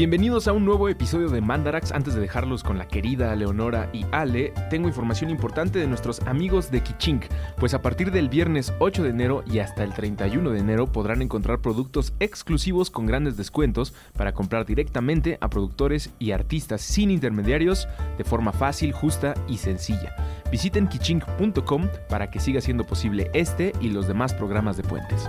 Bienvenidos a un nuevo episodio de Mandarax. Antes de dejarlos con la querida Leonora y Ale, tengo información importante de nuestros amigos de Kichink, pues a partir del viernes 8 de enero y hasta el 31 de enero podrán encontrar productos exclusivos con grandes descuentos para comprar directamente a productores y artistas sin intermediarios de forma fácil, justa y sencilla. Visiten kichink.com para que siga siendo posible este y los demás programas de puentes.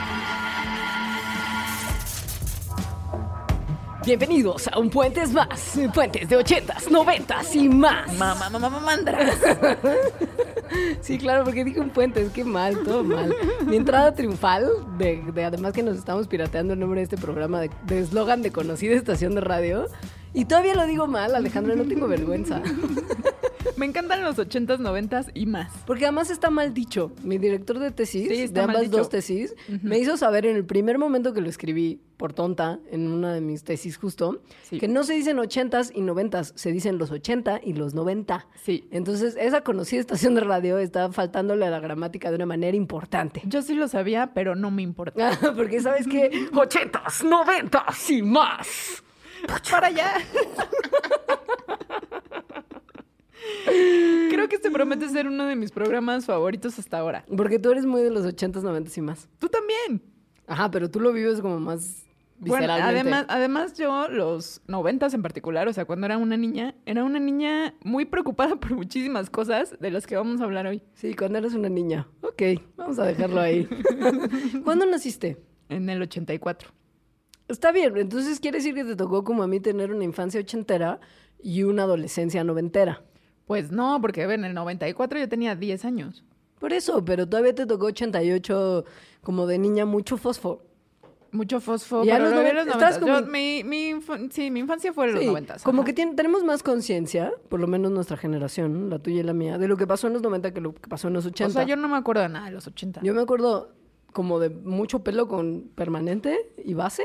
Bienvenidos a un Puentes Más. Puentes de 80s, 90s y más. Mamá, mamá, mamá, mandras. Sí, claro, porque dije un Puentes, qué mal, todo mal. Mi entrada triunfal, de, de además que nos estamos pirateando el nombre de este programa de de eslogan de conocida estación de radio. Y todavía lo digo mal, Alejandra, no tengo vergüenza. Me encantan los 80s, 90s y más. Porque además está mal dicho. Mi director de tesis, Sí, de ambas dos tesis, me hizo saber en el primer momento que lo escribí por tonta, en una de mis tesis justo, Sí. que no se dicen 80s y 90s, se dicen los 80 y los 90. Sí. Entonces, esa conocida estación de radio está faltándole a la gramática de una manera importante. Yo sí lo sabía, pero no me importa. Porque sabes que 80s, 90s y más. ¡Para allá! Creo que este promete ser uno de mis programas favoritos hasta ahora. Porque tú eres muy de los 80s, 90s y más. Tú también. Ajá, pero tú lo vives como más Bueno, además, además yo, los noventas en particular, o sea, cuando era una niña, era una niña muy preocupada por muchísimas cosas de las que vamos a hablar hoy. Sí, cuando eres una niña. Ok, vamos a dejarlo ahí. ¿Cuándo naciste? En el 84. Está bien, entonces quiere decir que te tocó como a mí tener una infancia ochentera y una adolescencia noventera. Pues no, porque en el 94 yo tenía 10 años. Por eso, pero todavía te tocó 88 como de niña mucho fosfo. Mucho fosfo, Ya pero los noven- los estabas 90. Yo- como- mi, mi sí, mi infancia fue en los Sí, 90. como que tenemos más conciencia, por lo menos nuestra generación, la tuya y la mía, de lo que pasó en los 90 que lo que pasó en los 80. O sea, yo no me acuerdo de nada de los 80. Yo me acuerdo como de mucho pelo con permanente y base,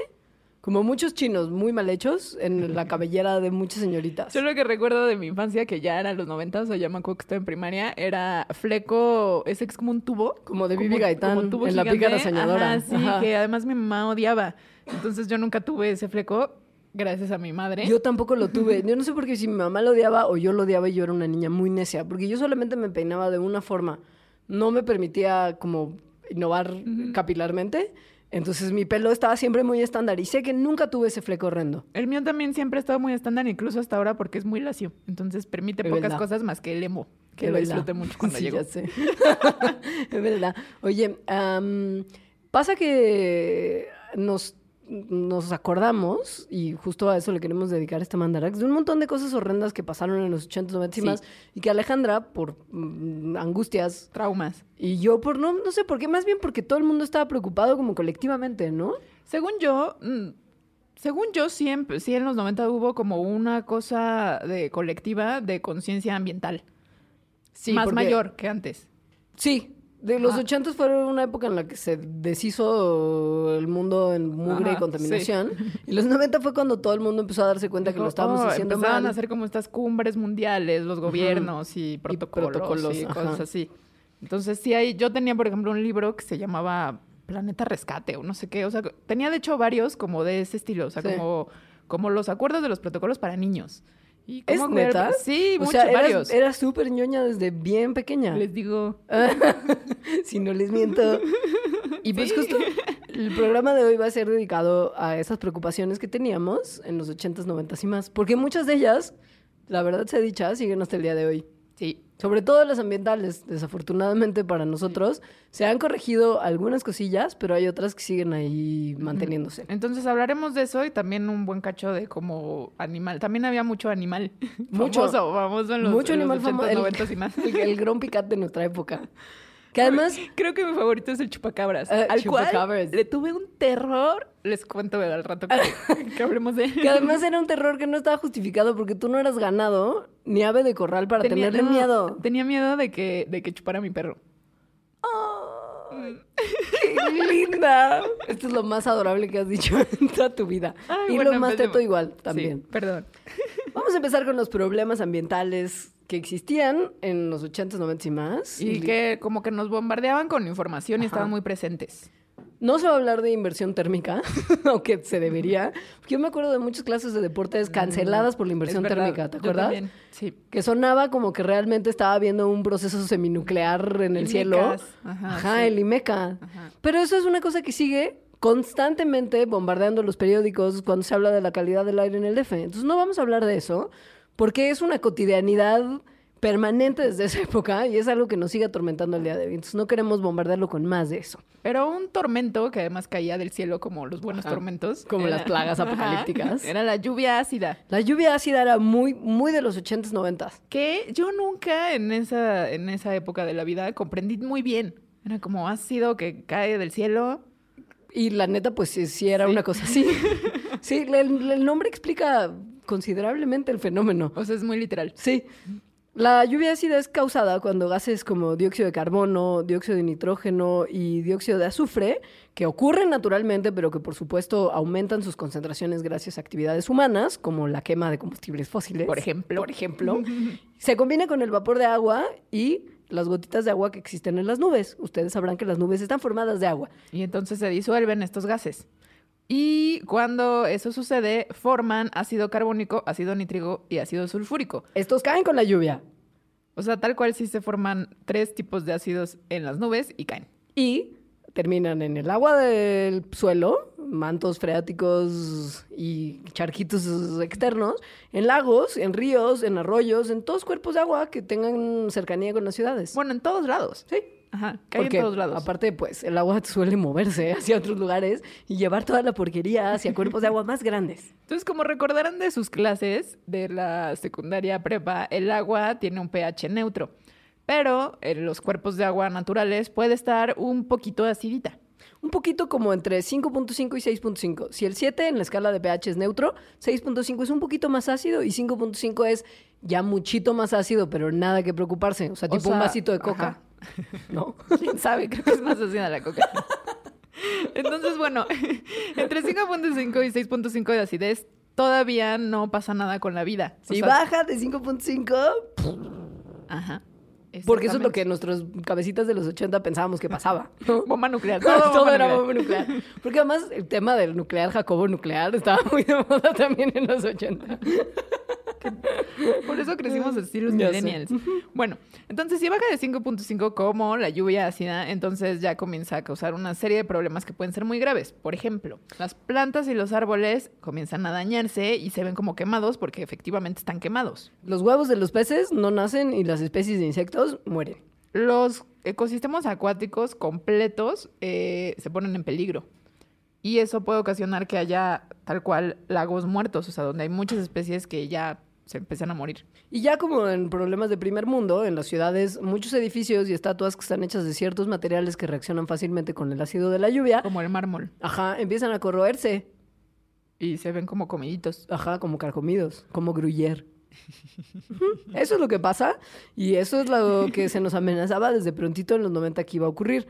como muchos chinos muy mal hechos en la cabellera de muchas señoritas. Yo lo que recuerdo de mi infancia, que ya era los 90, o sea, ya me acuerdo que estaba en primaria, era fleco, ese es como un tubo. Como de Bibi Gaitán como tubo en La gigante. pícara soñadora. Ajá, sí, Ajá. que además mi mamá odiaba. Entonces yo nunca tuve ese fleco, gracias a mi madre. Yo tampoco lo tuve. Yo no sé por qué si mi mamá lo odiaba o yo lo odiaba y yo era una niña muy necia, porque yo solamente me peinaba de una forma. No me permitía como innovar capilarmente. Entonces mi pelo estaba siempre muy estándar y sé que nunca tuve ese fleco horrendo. El mío también siempre ha estado muy estándar, incluso hasta ahora, porque es muy lacio. Entonces permite Es pocas verdad. cosas más que el emo, que Es lo disfruté mucho cuando Sí, llegó. ya sé. es verdad. Oye, pasa que nos, nos acordamos, y justo a eso le queremos dedicar este mandarax, de un montón de cosas horrendas que pasaron en los 80, 90 y Sí. más, y que Alejandra, por mm, angustias, Traumas. y yo por no, no sé por qué, más bien porque todo el mundo estaba preocupado como colectivamente, ¿no? Según yo, mm, según yo, siempre, sí en los 90 hubo como una cosa de colectiva de conciencia ambiental. Sí, más porque- mayor que antes. Sí. De los Ajá. 80 fueron una época en la que se deshizo el mundo en mugre y contaminación. Y los 90 fue cuando todo el mundo empezó a darse cuenta que lo estábamos Oh, haciendo empezaban mal. a hacer como estas cumbres mundiales, los gobiernos y protocolos y, protocolos, cosas así. Entonces sí hay, yo tenía por ejemplo un libro que se llamaba Planeta Rescate o no sé qué, o sea, tenía de hecho varios como de ese estilo, o sea, Sí. como, como los acuerdos de los protocolos para niños. Y ¿Es cómo cuidar- neta? Sí, o muchos, sea, eras- varios. Era súper ñoña desde bien pequeña. Les digo, si no les miento. Y pues Sí. justo el programa de hoy va a ser dedicado a esas preocupaciones que teníamos en los 80s, 90s y más. Porque muchas de ellas, la verdad sea dicha, siguen hasta el día de hoy. sí. Sobre todo las ambientales, desafortunadamente para nosotros, se han corregido algunas cosillas, pero hay otras que siguen ahí manteniéndose. Entonces hablaremos de eso y también un buen cacho de como animal. También había mucho animal. Mucho. Famoso, famoso en los, Mucho en los animal famoso. 80s, 90s y más. El, Picat de nuestra época. Que además, Creo que mi favorito es el chupacabras. Eh, al cual le tuve un terror. Les cuento al rato que, que hablemos de él. que además era un terror que no estaba justificado porque tú no eras ganado ni ave de corral para Tenía- tenerle miedo. Tenía miedo de que, de que chupara a mi perro. ¡Qué linda! Esto es lo más adorable que has dicho en toda tu vida. Ay, y bueno, lo más teto igual también. Sí, perdón. Vamos a empezar con los problemas ambientales que existían en los 80s, 90s y más. Y que como que nos bombardeaban con información y estaban muy presentes. No se va a hablar de inversión térmica, aunque se debería. Porque yo me acuerdo de muchas clases de deportes canceladas por la inversión verdad, térmica, ¿te acuerdas? también, Sí. Que sonaba como que realmente estaba habiendo un proceso seminuclear en el El cielo. IMECAS, ajá, sí. el IMECA. Ajá. Pero eso es una cosa que sigue constantemente bombardeando los periódicos cuando se habla de la calidad del aire en el DF. Entonces no vamos a hablar de eso, porque es una cotidianidad permanente desde esa época y es algo que nos sigue atormentando el día de hoy. Entonces no queremos bombardearlo con más de eso. Pero un tormento que además caía del cielo como los buenos Ajá. tormentos. Como las plagas Ajá. apocalípticas. Era la lluvia ácida. La lluvia ácida era muy, muy de los 80s, 90s. Que yo nunca en esa, en esa época de la vida comprendí muy bien. Era como ácido que cae del cielo. Y la neta, pues sí, sí era Sí. una cosa así. sí, el, el nombre explica considerablemente el fenómeno. O sea, es muy literal. Sí. La lluvia ácida es causada cuando gases como dióxido de carbono, dióxido de nitrógeno y dióxido de azufre, que ocurren naturalmente, pero que por supuesto aumentan sus concentraciones gracias a actividades humanas, como la quema de combustibles fósiles. Por ejemplo. Por ejemplo. se combina con el vapor de agua y las gotitas de agua que existen en las nubes. Ustedes sabrán que las nubes están formadas de agua. Y entonces se disuelven estos gases. Y cuando eso sucede, forman ácido carbónico, ácido nítrico y ácido sulfúrico. Estos caen con la lluvia. O sea, tal cual sí se forman tres tipos de ácidos en las nubes y caen. y terminan en el agua del suelo, mantos freáticos y charquitos externos, en lagos, en ríos, en arroyos, en todos cuerpos de agua que tengan cercanía con las ciudades. Bueno, en todos lados. sí. Ajá, cae Porque en todos lados. aparte, pues, el agua suele moverse hacia otros lugares y llevar toda la porquería hacia cuerpos de agua más grandes. Entonces, como recordarán de sus clases de la secundaria prepa, el agua tiene un pH neutro, pero en los cuerpos de agua naturales puede estar un poquito acidita. Un poquito como entre 5.5 y 6.5. Si el 7 en la escala de pH es neutro, 6.5 es un poquito más ácido y 5.5 es ya muchito más ácido, pero nada que preocuparse. O sea, O tipo un vasito de coca. ajá. ¿No? ¿Quién sabe? Creo que es más ácida la coca. Entonces, bueno, entre 5.5 y 6.5 de acidez todavía no pasa nada con la vida. O Si sea, baja de 5.5, Ajá. porque eso es lo que nuestras cabecitas de los 80 pensábamos que pasaba. Bomba nuclear. Todo, Todo, bomba era nuclear. bomba nuclear. Porque además el tema del nuclear, Jacobo nuclear, estaba muy de moda también en los 80. Por eso crecimos así los Ya sé. millennials. Bueno, entonces si baja de 5.5 como la lluvia ácida, entonces ya comienza a causar una serie de problemas que pueden ser muy graves. Por ejemplo, las plantas y los árboles comienzan a dañarse y se ven como quemados porque efectivamente están quemados. Los huevos de los peces no nacen y las especies de insectos mueren. Los ecosistemas acuáticos completos eh, se ponen en peligro. Y eso puede ocasionar que haya tal cual lagos muertos, o sea, donde hay muchas especies que ya se empiezan a morir. Y ya como en problemas de primer mundo, en las ciudades, muchos edificios y estatuas que están hechas de ciertos materiales que reaccionan fácilmente con el ácido de la lluvia, Como el mármol. ajá, empiezan a corroerse. Y se ven como comiditos. Ajá, como carcomidos, como gruyere. Ujú, Eso es lo que pasa y eso es lo que se nos amenazaba desde prontito en los 90 que iba a ocurrir.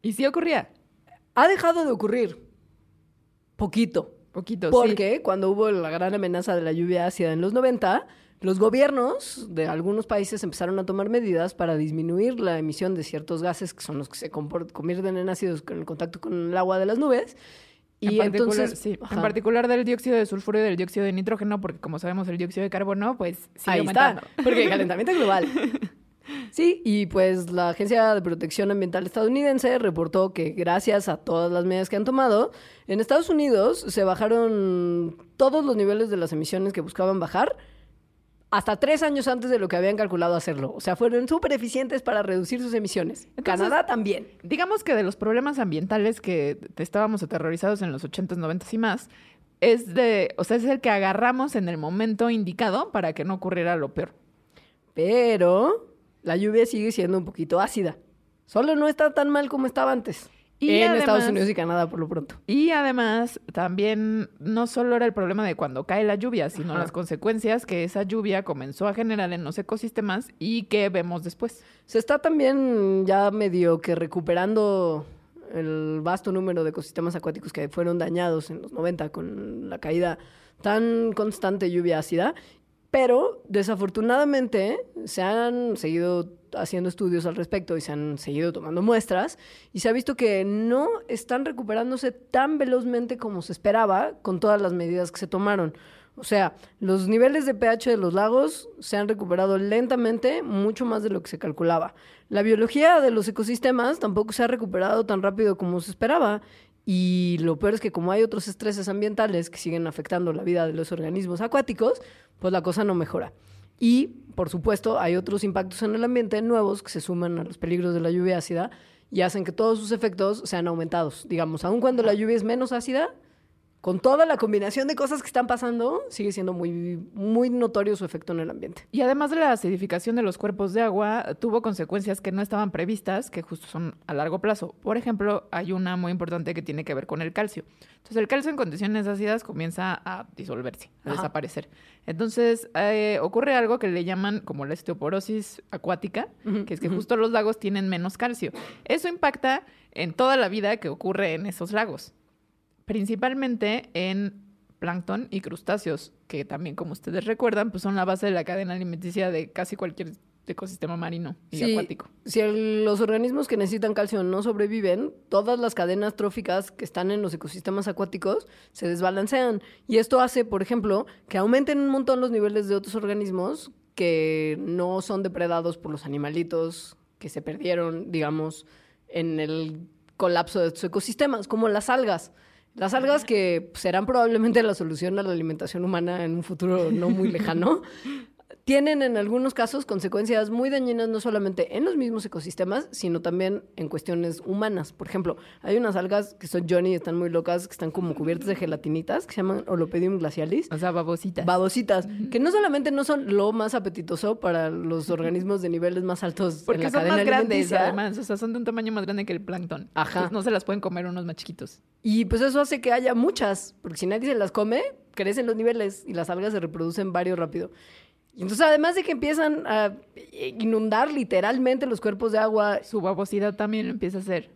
Y sí ocurría. Ha dejado de ocurrir poquito, Poquito, sí. porque cuando hubo la gran amenaza de la lluvia ácida en los 90, los gobiernos de algunos países empezaron a tomar medidas para disminuir la emisión de ciertos gases que son los que se convierten en ácidos con el contacto con el agua de las nubes. En Y particular, entonces, sí, en particular del dióxido de sulfuro y del dióxido de nitrógeno, porque como sabemos el dióxido de carbono, pues sigue Ahí aumentando. está, porque el calentamiento global. Sí, y pues la Agencia de Protección Ambiental estadounidense reportó que gracias a todas las medidas que han tomado, en Estados Unidos se bajaron todos los niveles de las emisiones que buscaban bajar hasta tres años antes de lo que habían calculado hacerlo. O sea, fueron súper eficientes para reducir sus emisiones. Canadá también. Digamos que de los problemas ambientales que estábamos aterrorizados en los 80s, 90s y más, es de, o sea, es el que agarramos en el momento indicado para que no ocurriera lo peor. Pero la lluvia sigue siendo un poquito ácida. Solo no está tan mal como estaba antes. Y en además- Estados Unidos y Canadá, por lo pronto. Y además, también no solo era el problema de cuando cae la lluvia, sino Ajá. las consecuencias que esa lluvia comenzó a generar en los ecosistemas y que vemos después. Se está también ya medio que recuperando el vasto número de ecosistemas acuáticos que fueron dañados en los 90 con la caída tan constante de lluvia ácida. Pero desafortunadamente se han seguido haciendo estudios al respecto y se han seguido tomando muestras y se ha visto que no están recuperándose tan velozmente como se esperaba con todas las medidas que se tomaron. O sea, los niveles de pH de los lagos se han recuperado lentamente, mucho más de lo que se calculaba. La biología de los ecosistemas tampoco se ha recuperado tan rápido como se esperaba. Y lo peor es que como hay otros estreses ambientales que siguen afectando la vida de los organismos acuáticos, pues la cosa no mejora. Y, por supuesto, hay otros impactos en el ambiente nuevos que se suman a los peligros de la lluvia ácida y hacen que todos sus efectos sean aumentados. Digamos, aun cuando la lluvia es menos ácida, con toda la combinación de cosas que están pasando, sigue siendo muy, muy notorio su efecto en el ambiente. Y además de la acidificación de los cuerpos de agua, tuvo consecuencias que no estaban previstas, que justo son a largo plazo. Por ejemplo, hay una muy importante que tiene que ver con el calcio. Entonces, el calcio en condiciones ácidas comienza a disolverse, a Ajá. desaparecer. Entonces, eh, ocurre algo que le llaman como la osteoporosis acuática, que es que justo los lagos tienen menos calcio. Eso impacta en toda la vida que ocurre en esos lagos, principalmente en plancton y crustáceos, que también, como ustedes recuerdan, pues son la base de la cadena alimenticia de casi cualquier ecosistema marino y Sí, acuático. Si el- los organismos que necesitan calcio no sobreviven, todas las cadenas tróficas que están en los ecosistemas acuáticos se desbalancean. Y esto hace, por ejemplo, que aumenten un montón los niveles de otros organismos que no son depredados por los animalitos que se perdieron, digamos, en el colapso de estos ecosistemas, como las algas. Las algas que serán probablemente la solución a la alimentación humana en un futuro no muy lejano, tienen en algunos casos consecuencias muy dañinas no solamente en los mismos ecosistemas, sino también en cuestiones humanas. Por ejemplo, hay unas algas que son Johnny, están muy locas, que están como cubiertas de gelatinitas, que se llaman Olopedium glacialis. O sea, babositas. Babositas, que no solamente no son lo más apetitoso para los organismos de niveles más altos en Porque la son cadena más grandes, además. O sea, son de un tamaño más grande que el plancton. Ajá. Entonces, no se las pueden comer unos más chiquitos. Y pues eso hace que haya muchas, porque si nadie se las come, crecen los niveles y las algas se reproducen varios rápido. Y entonces, además de que empiezan a inundar literalmente los cuerpos de agua, Su babosidad también empieza a hacer.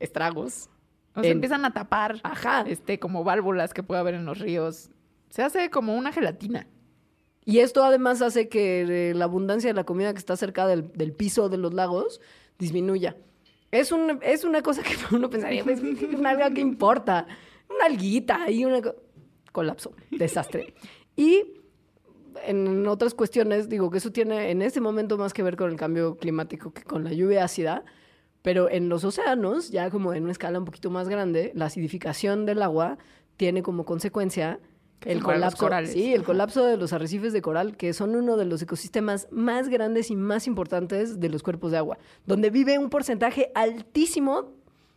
estragos. O sea, En- empiezan a tapar Ajá. este, como válvulas que puede haber en los ríos. Se hace como una gelatina. Y esto además hace que eh, la abundancia de la comida que está cerca del, del piso de los lagos disminuya. Es, un, es una cosa que uno pensaría, pues, una alga que importa, una alguita y una... co- Colapso, desastre. Y en otras cuestiones, digo que eso tiene en este momento más que ver con el cambio climático que con la lluvia ácida, pero en los océanos, ya como en una escala un poquito más grande, la acidificación del agua tiene como consecuencia el colapso, corales. sí, el Ajá. colapso de los arrecifes de coral, que son uno de los ecosistemas más grandes y más importantes de los cuerpos de agua, donde vive un porcentaje altísimo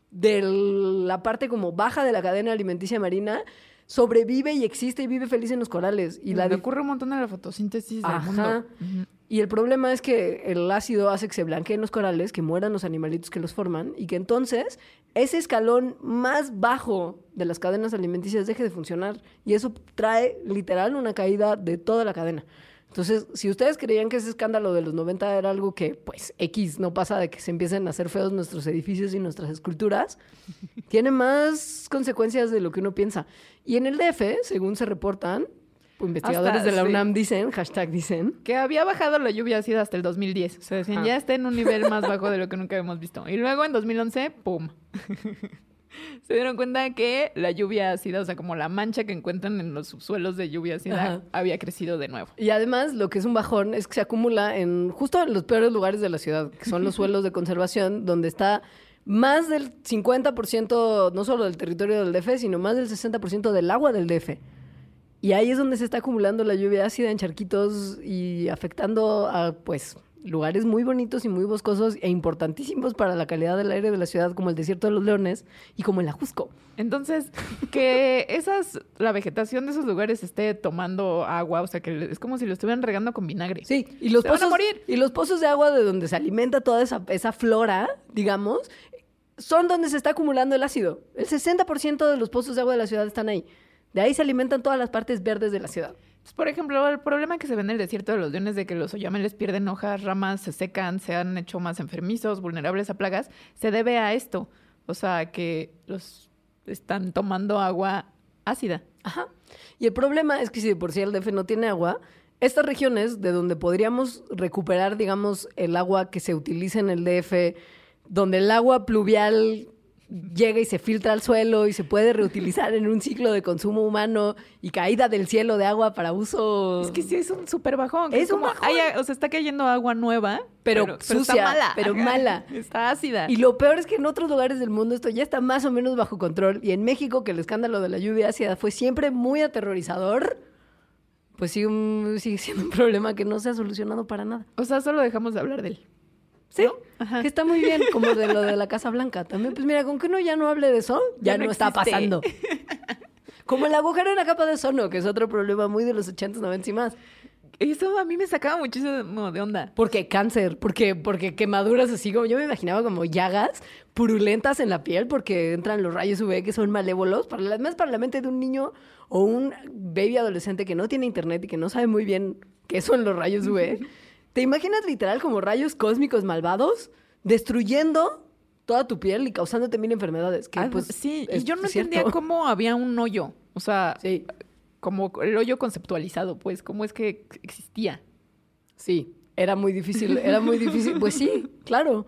de la parte como baja de la cadena alimenticia marina, sobrevive y existe y vive feliz en los corales. Y la le ocurre un montón de la fotosíntesis del Ajá. mundo. Y el problema es que el ácido hace que se blanqueen los corales, que mueran los animalitos que los forman, y que entonces ese escalón más bajo de las cadenas alimenticias deje de funcionar. Y eso trae literal una caída de toda la cadena. Entonces, si ustedes creían que ese escándalo de los 90 era algo que, pues, X no pasa de que se empiecen a hacer feos nuestros edificios y nuestras esculturas, tiene más consecuencias de lo que uno piensa. Y en el DF, según se reportan, pues, investigadores Hasta, de la sí. UNAM dicen, hashtag dicen, Que había bajado la lluvia ácida hasta el 2010. O sea, decían, Ajá. ya está en un nivel más bajo de lo que nunca habíamos visto. Y luego en 2011, ¡pum! Se dieron cuenta que la lluvia ácida, o sea, como la mancha que encuentran en los subsuelos de lluvia ácida, Ajá. había crecido de nuevo. Y además, lo que es un bajón es que se acumula en justo en los peores lugares de la ciudad, que son los suelos de conservación, donde está más del 50%, no solo del territorio del DF, sino más del 60% del agua del DF. Y ahí es donde se está acumulando la lluvia ácida en charquitos y afectando a, pues, lugares muy bonitos y muy boscosos e importantísimos para la calidad del aire de la ciudad, como el desierto de los leones y como el Ajusco. Entonces, que esas, la vegetación de esos lugares esté tomando agua, o sea, que es como si lo estuvieran regando con vinagre. Sí, y los Se van a pozos morir. y los pozos de agua de donde se alimenta toda esa, esa flora, digamos, son donde se está acumulando el ácido. El 60% de los pozos de agua de la ciudad están ahí. De ahí se alimentan todas las partes verdes de la ciudad. Pues, por ejemplo, el problema que se ve en el desierto de los leones de que los oyameles pierden hojas, ramas, se secan, se han hecho más enfermizos, vulnerables a plagas, se debe a esto. O sea, que los están tomando agua ácida. Ajá. Y el problema es que si de por sí el DF no tiene agua, estas regiones de donde podríamos recuperar, digamos, el agua que se utiliza en el DF, donde el agua pluvial llega y se filtra al suelo y se puede reutilizar en un ciclo de consumo humano y caída del cielo de agua para uso. Es que sí es un súper bajón. Es un como, bajón. ay, o sea, está cayendo agua nueva, Pero sucia, mala. pero mala. Está ácida. Y lo peor es que en otros lugares del mundo esto ya está más o menos bajo control. Y en México, que el escándalo de la lluvia ácida fue siempre muy aterrorizador, pues sigue, un- sigue siendo un problema que no se ha solucionado para nada. O sea, solo dejamos de hablar de él. Sí, que está muy bien, como de lo de la Casa Blanca. También, pues mira, con que uno ya no hable de eso, ya, Ya no, no está pasando. Como el agujero en la capa de ozono, que es otro problema muy de los 80s, 90s y más. Eso a mí me sacaba muchísimo de onda. Porque cáncer, porque, porque quemaduras así como yo me imaginaba como llagas purulentas en la piel porque entran los rayos UV que son malévolos, para la, más para la mente de un niño o un baby adolescente que no tiene internet y que no sabe muy bien qué son los rayos UV. ¿Te imaginas literal como rayos cósmicos malvados destruyendo toda tu piel y causándote mil enfermedades? Que, Ah, pues, sí, y yo no cierto. entendía cómo había un hoyo. O sea, Sí, como el hoyo conceptualizado, pues, cómo es que existía. sí, era muy difícil, era muy difícil. Pues sí, claro.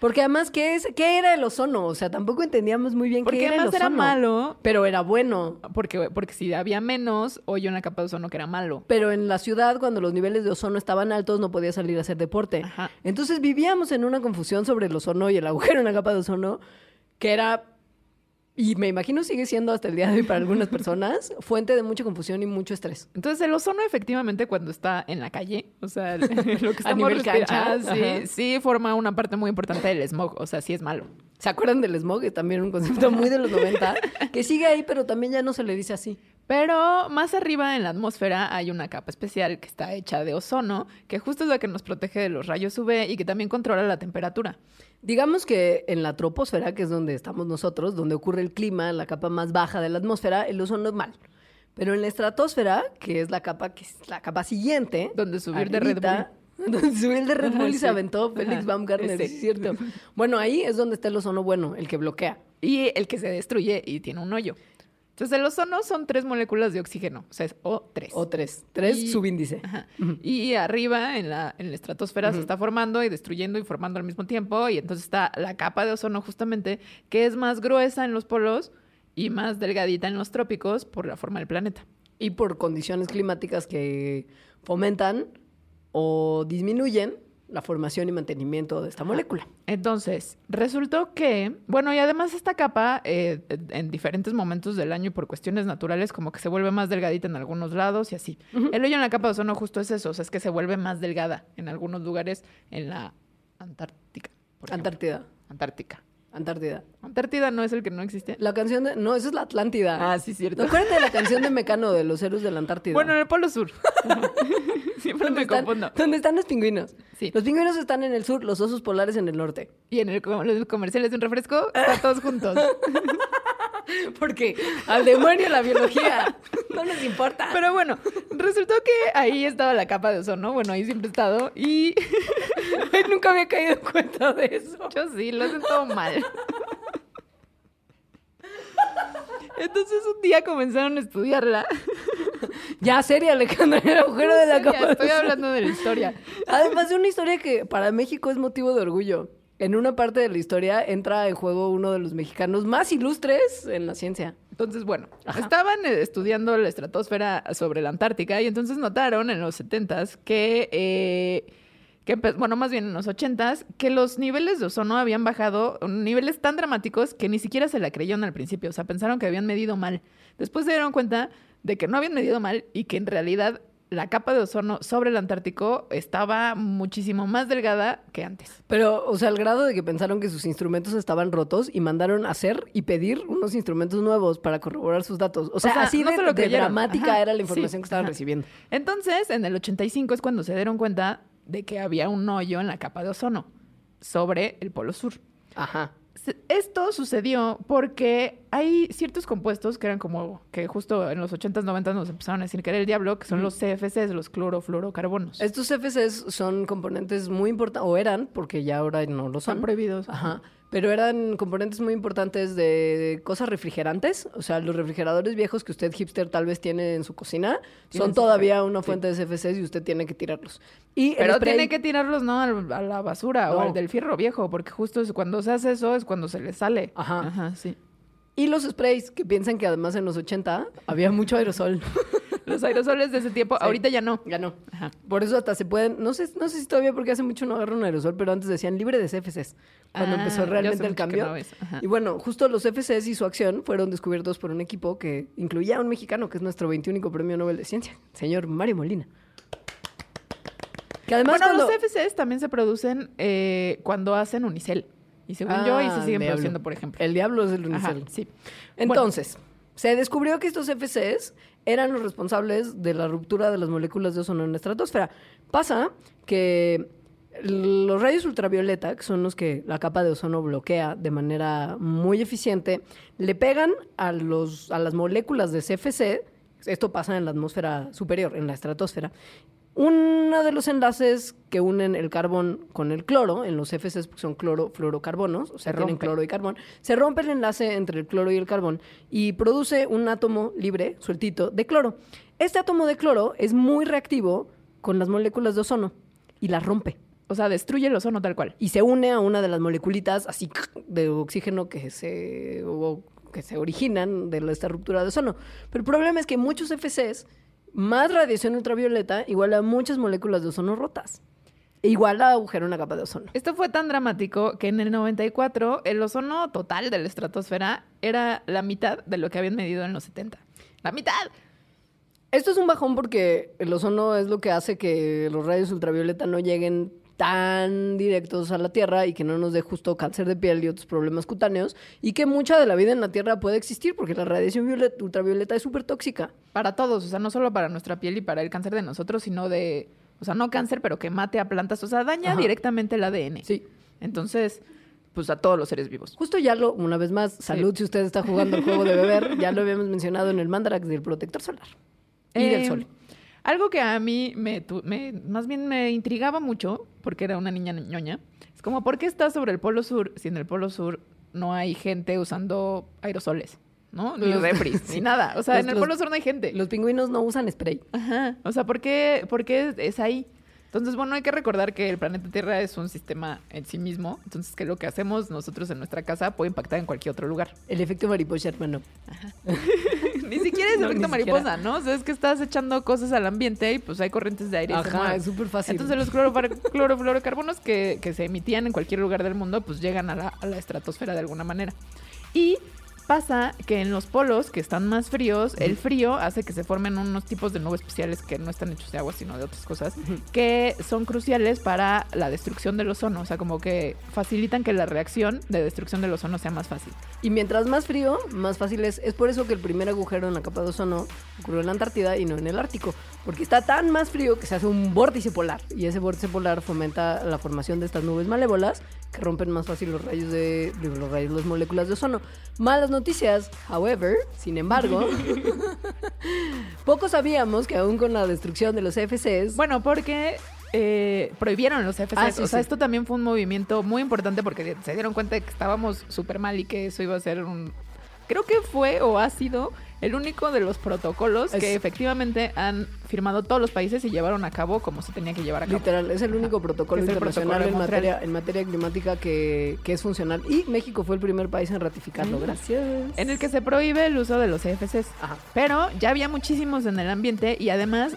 Porque además, ¿qué, es, ¿qué era el ozono? O sea, tampoco entendíamos muy bien Porque qué era el además era ozono. malo, Pero era bueno. porque, porque si había menos hoyo en la capa de ozono que era malo. Pero en la ciudad, cuando los niveles de ozono estaban altos, no podía salir a hacer deporte. Ajá. Entonces vivíamos en una confusión sobre el ozono y el agujero en la capa de ozono, que era, y me imagino sigue siendo hasta el día de hoy para algunas personas, fuente de mucha confusión y mucho estrés. Entonces, el ozono efectivamente cuando está en la calle, o sea, lo que estamos nivel respira- cancha, ah, sí, sí forma una parte muy importante del smog, o sea, sí es malo. ¿Se acuerdan del smog? Es también un concepto muy de los 90, que sigue ahí, pero también ya no se le dice así. Pero más arriba en la atmósfera hay una capa especial que está hecha de ozono, que justo es la que nos protege de los rayos UV y que también controla la temperatura. Digamos que en la troposfera, que es donde estamos nosotros, donde ocurre el clima, la capa más baja de la atmósfera, el ozono es mal. Pero en la estratosfera, que es la capa que es la capa siguiente, Donde subir de Red donde subir de Red Ajá, y se sí. aventó Félix Baumgartner, es cierto. Bueno, ahí es donde está el ozono bueno, el que bloquea. Y el que se destruye y tiene un hoyo. Entonces, el ozono son tres moléculas de oxígeno, o sea, es O3. O tres. Tres, Y- subíndice. Ajá. Y arriba en la, en la estratosfera se está formando y destruyendo y formando al mismo tiempo. Y entonces está la capa de ozono justamente, que es más gruesa en los polos y más delgadita en los trópicos por la forma del planeta. Y por condiciones climáticas que fomentan o disminuyen la formación y mantenimiento de esta molécula. Entonces, resultó que, bueno, y además esta capa, eh, en diferentes momentos del año y por cuestiones naturales, como que se vuelve más delgadita en algunos lados y así. El hoyo en la capa de ozono justo es eso, o sea, es que se vuelve más delgada en algunos lugares en la Antártica. por ejemplo. Antártida. Antártica. Antártida. Antártida no es el que no existe. La canción de... No, esa es la Atlántida. Ah, sí, cierto. Acuérdate de la canción de Mecano de los héroes de la Antártida. Bueno, en el Polo Sur. Siempre ¿Dónde me están, confundo. ¿Dónde están los pingüinos? Sí. Los pingüinos están en el sur, los osos polares en el norte. Y en el, los comerciales de un refresco, están todos juntos. Porque al demonio la biología no nos importa. Pero bueno, resultó que ahí estaba la capa de ozono. Bueno, ahí siempre he estado. Y nunca había caído en cuenta de eso. yo sí, lo hacen todo mal. Entonces un día comenzaron a estudiarla. Ya, seria, Alejandra, el agujero de la capa. estoy hablando de la historia. Además de una historia que para México es motivo de orgullo. En una parte de la historia entra en juego uno de los mexicanos más ilustres en la ciencia. Entonces, bueno, estaban eh, estudiando la estratosfera sobre la Antártica y entonces notaron en los 70s que, eh, que bueno, más bien en los 80s, que los niveles de ozono habían bajado niveles tan dramáticos que ni siquiera se la creyeron al principio. O sea, pensaron que habían medido mal. Después se dieron cuenta de que no habían medido mal y que en realidad la capa de ozono sobre el Antártico estaba muchísimo más delgada que antes. Pero, o sea, al grado de que pensaron que sus instrumentos estaban rotos y mandaron hacer y pedir unos instrumentos nuevos para corroborar sus datos. O sea, sea, así no de, se lo de creyeron. dramática Ajá, era la sí, información que estaban ajá. recibiendo. Entonces, en el 85 es cuando se dieron cuenta de que había un hoyo en la capa de ozono sobre el Polo Sur. Ajá. Esto sucedió porque hay ciertos compuestos que eran como que justo en los 80s, 90s nos empezaron a decir que era el diablo, que son los CFCs, los clorofluorocarbonos. Estos FCs son componentes muy importantes, o eran, porque ya ahora no lo Son son. prohibidos. Ajá. Pero eran componentes muy importantes de cosas refrigerantes. O sea, los refrigeradores viejos que usted, hipster, tal vez tiene en su cocina, son todavía una sí. fuente de CFCs y usted tiene que tirarlos. Y Pero spray- tiene que tirarlos, ¿no? A la basura o al del fierro viejo, porque justo es cuando se hace eso es cuando se le sale. Ajá. Ajá, sí. Y los sprays, que piensan que además en los 80 había mucho aerosol. Los aerosoles de ese tiempo, Sí. ahorita ya no. ya no. Ajá. Por eso hasta se pueden, no sé, no sé si todavía porque hace mucho no agarran un aerosol, pero antes decían libre de CFCs, cuando Ah, empezó realmente el cambio. no. Ajá. Y bueno, justo los FCs y su acción fueron descubiertos por un equipo que incluía a un mexicano, que es nuestro 21 premio Nobel de Ciencia, señor Mario Molina. Que además bueno, cuando... los CFCs también se producen eh, cuando hacen unicel. Y según yo, ahí se Ah, siguen produciendo, por ejemplo. El diablo es el Ajá, unicel. sí. Entonces, se descubrió que estos FCs eran los responsables de la ruptura de las moléculas de ozono en la estratosfera. Pasa que los rayos ultravioleta, que son los que la capa de ozono bloquea de manera muy eficiente, le pegan a, los, a las moléculas de CFC. Esto pasa en la atmósfera superior, en la estratosfera. Uno de los enlaces que unen el carbón con el cloro, en los FCs son clorofluorocarbonos, o sea, Se tienen rompe. cloro y carbón, se rompe el enlace entre el cloro y el carbón y produce un átomo libre, sueltito, de cloro. Este átomo de cloro es muy reactivo con las moléculas de ozono y las rompe. O sea, destruye el ozono tal cual. Y se une a una de las moleculitas así de oxígeno que se, o que se originan de esta ruptura de ozono. Pero el problema es que muchos FCs, más radiación ultravioleta, igual a muchas moléculas de ozono rotas. Igual a agujero en la capa de ozono. Esto fue tan dramático que en el 94 el ozono total de la estratosfera era la mitad de lo que habían medido en los 70. ¡La mitad! Esto es un bajón porque el ozono es lo que hace que los rayos ultravioleta no lleguen tan directos a la Tierra y que no nos dé justo cáncer de piel y otros problemas cutáneos y que mucha de la vida en la Tierra puede existir porque la radiación violet- ultravioleta es súper tóxica. Para todos, o sea, no solo para nuestra piel y para el cáncer de nosotros, sino de, o sea, no cáncer, pero que mate a plantas, o sea, daña Ajá. directamente el ADN. Sí. Entonces, pues a todos los seres vivos. Justo ya lo, una vez más, salud si usted está jugando el juego de beber, ya lo habíamos mencionado en el Mandarax del protector solar y del Eh, sol. Algo que a mí me, me- más bien me intrigaba mucho, porque era una niña ñoña, es como, ¿por qué estás sobre el Polo Sur si en el Polo Sur no hay gente usando aerosoles? ¿No? Ni Los- refris, sí. ni nada. O sea, Los- en el Polo Sur no hay gente. Los pingüinos no usan spray. Ajá. O sea, ¿por qué, por qué es ahí? Entonces, bueno, hay que recordar que el planeta Tierra es un sistema en sí mismo. Entonces, que lo que hacemos nosotros en nuestra casa puede impactar en cualquier otro lugar. El efecto mariposa, hermano. ni siquiera es No, efecto mariposa, ¿no? O sea, es que estás echando cosas al ambiente y pues hay corrientes de aire. Ajá, es súper fácil. Entonces los clorofluorocarbonos que, que se emitían en cualquier lugar del mundo, pues llegan a la, a la estratosfera de alguna manera. Y pasa que en los polos, que están más fríos, el frío hace que se formen unos tipos de nubes especiales que no están hechos de agua, sino de otras cosas, que son cruciales para la destrucción del ozono. O sea, como que facilitan que la reacción de destrucción del ozono sea más fácil. Y mientras más frío, más fácil es. Es por eso que el primer agujero en la capa de ozono ocurrió en la Antártida y no en el Ártico. Porque está tan más frío que se hace un vórtice polar. Y ese vórtice polar fomenta la formación de estas nubes malévolas que rompen más fácil los rayos de, de los rayos, las moléculas de ozono. Malas noticias, however, sin embargo, poco sabíamos que aún con la destrucción de los FCs, Bueno, porque eh, prohibieron los FCs. Ah, sí, o sea, sí. esto también fue un movimiento muy importante porque se dieron cuenta de que estábamos súper mal y que eso iba a ser un... Creo que fue o ha sido el único de los protocolos Es- que efectivamente han firmado todos los países y llevaron a cabo como se tenía que llevar a cabo. Literal, es el único protocolo es internacional protocolo en, materia, en materia climática que, que es funcional. Y México fue el primer país en ratificarlo. Mm. Gracias. En el que se prohíbe el uso de los CFCs. Ajá. Pero ya había muchísimos en el ambiente y además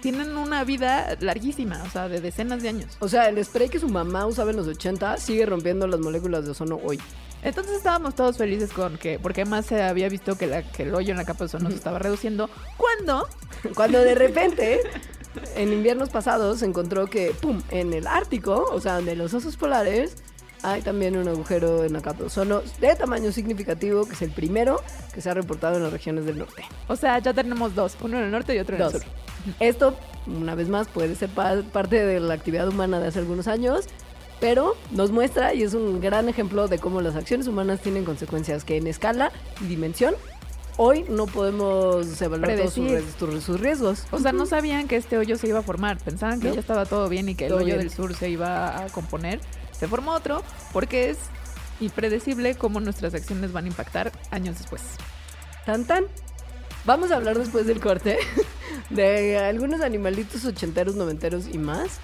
tienen una vida larguísima, o sea, de decenas de años. O sea, el spray que su mamá usaba en los 80 sigue rompiendo las moléculas de ozono hoy. Entonces estábamos todos felices con que, porque además se había visto que, la, que el hoyo en la capa de ozono se estaba reduciendo. Cuando Cuando de repente, en inviernos pasados, se encontró que, pum, en el Ártico, o sea, de los osos polares, hay también un agujero en la capa de ozono de tamaño significativo, que es el primero que se ha reportado en las regiones del norte. O sea, ya tenemos dos, uno en el norte y otro en Dos. el sur. Esto, una vez más, puede ser pa- parte de la actividad humana de hace algunos años, pero nos muestra y es un gran ejemplo de cómo las acciones humanas tienen consecuencias que en escala y dimensión hoy no podemos evaluar todos sus, riesgos. O sea, no sabían que este hoyo se iba a formar. Pensaban que No. ya estaba todo bien y que el hoyo bien. del sur se iba a componer. Se formó otro porque es impredecible cómo nuestras acciones van a impactar años después. Tan tan. Vamos a hablar después del corte de algunos animalitos ochenteros, noventeros y más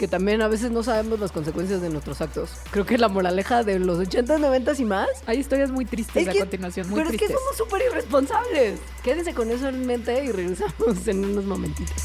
que también a veces no sabemos las consecuencias de nuestros actos. Creo que la moraleja de los 80, 90 y más Hay historias muy tristes Es a continuación, muy pero tristes. es que somos súper irresponsables. Quédense con eso en mente y regresamos en unos momentitos.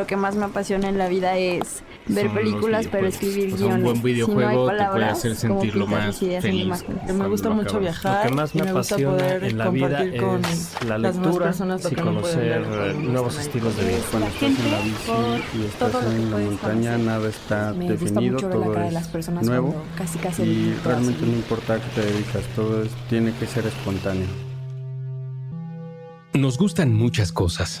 Lo que más me apasiona en la vida es ver Son películas, pero escribir O sea, un guiones. buen videojuego si no hay te puede palabras, hacer ¿cómo sentir lo pintar más en feliz. Me gusta mucho acabas. viajar. Lo que más me me apasiona en la vida compartir con es la lectura y no conocer cuando eh, nuevos estilos de vida. Cuando estás en la bici y estás en puedes montaña, conocer. nada está Me definido, la todo cara de las es personas nuevo casi casi y realmente no importa a qué te dedicas, todo es, tiene que ser espontáneo. Nos gustan muchas cosas.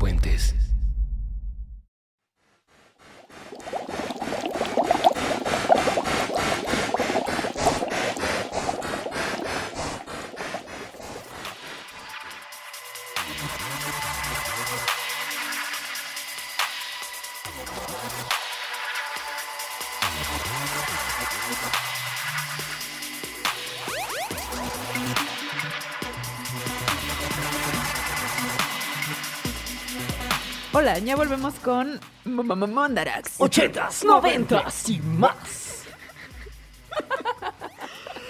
Puentes. Hola, ya volvemos con M- M- Mandarax. Ochentas, noventas y más.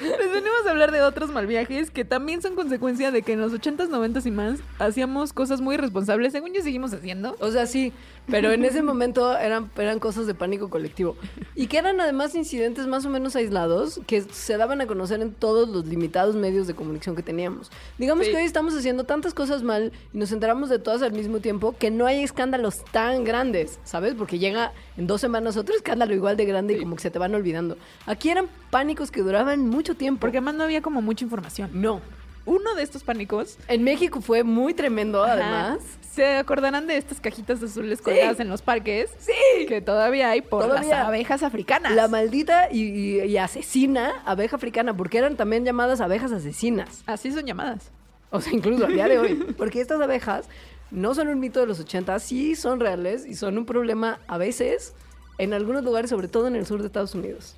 Les venimos a hablar de otros mal viajes que también son consecuencia de que en los 80s, 90s y más hacíamos cosas muy irresponsables. Según yo, seguimos haciendo. O sea, sí, pero en ese momento eran, eran cosas de pánico colectivo. Y que eran además incidentes más o menos aislados que se daban a conocer en todos los limitados medios de comunicación que teníamos. Digamos Sí. que hoy estamos haciendo tantas cosas mal y nos enteramos de todas al mismo tiempo que no hay escándalos tan grandes, ¿sabes? Porque llega en dos semanas otro escándalo igual de grande y como que se te van olvidando. Aquí eran pánicos que duraban mucho tiempo. Porque además no había como mucha información. no. Uno de estos pánicos, En México fue muy tremendo, además. se acordarán de estas cajitas azules colgadas en los parques. Sí. Que todavía hay por Todavía. las abejas africanas. La maldita y, y- y asesina abeja africana, porque eran también llamadas abejas asesinas. Así son llamadas. O sea, incluso al día de hoy. Porque estas abejas no son un mito de los 80, sí son reales y son un problema a veces en algunos lugares, sobre todo en el sur de Estados Unidos.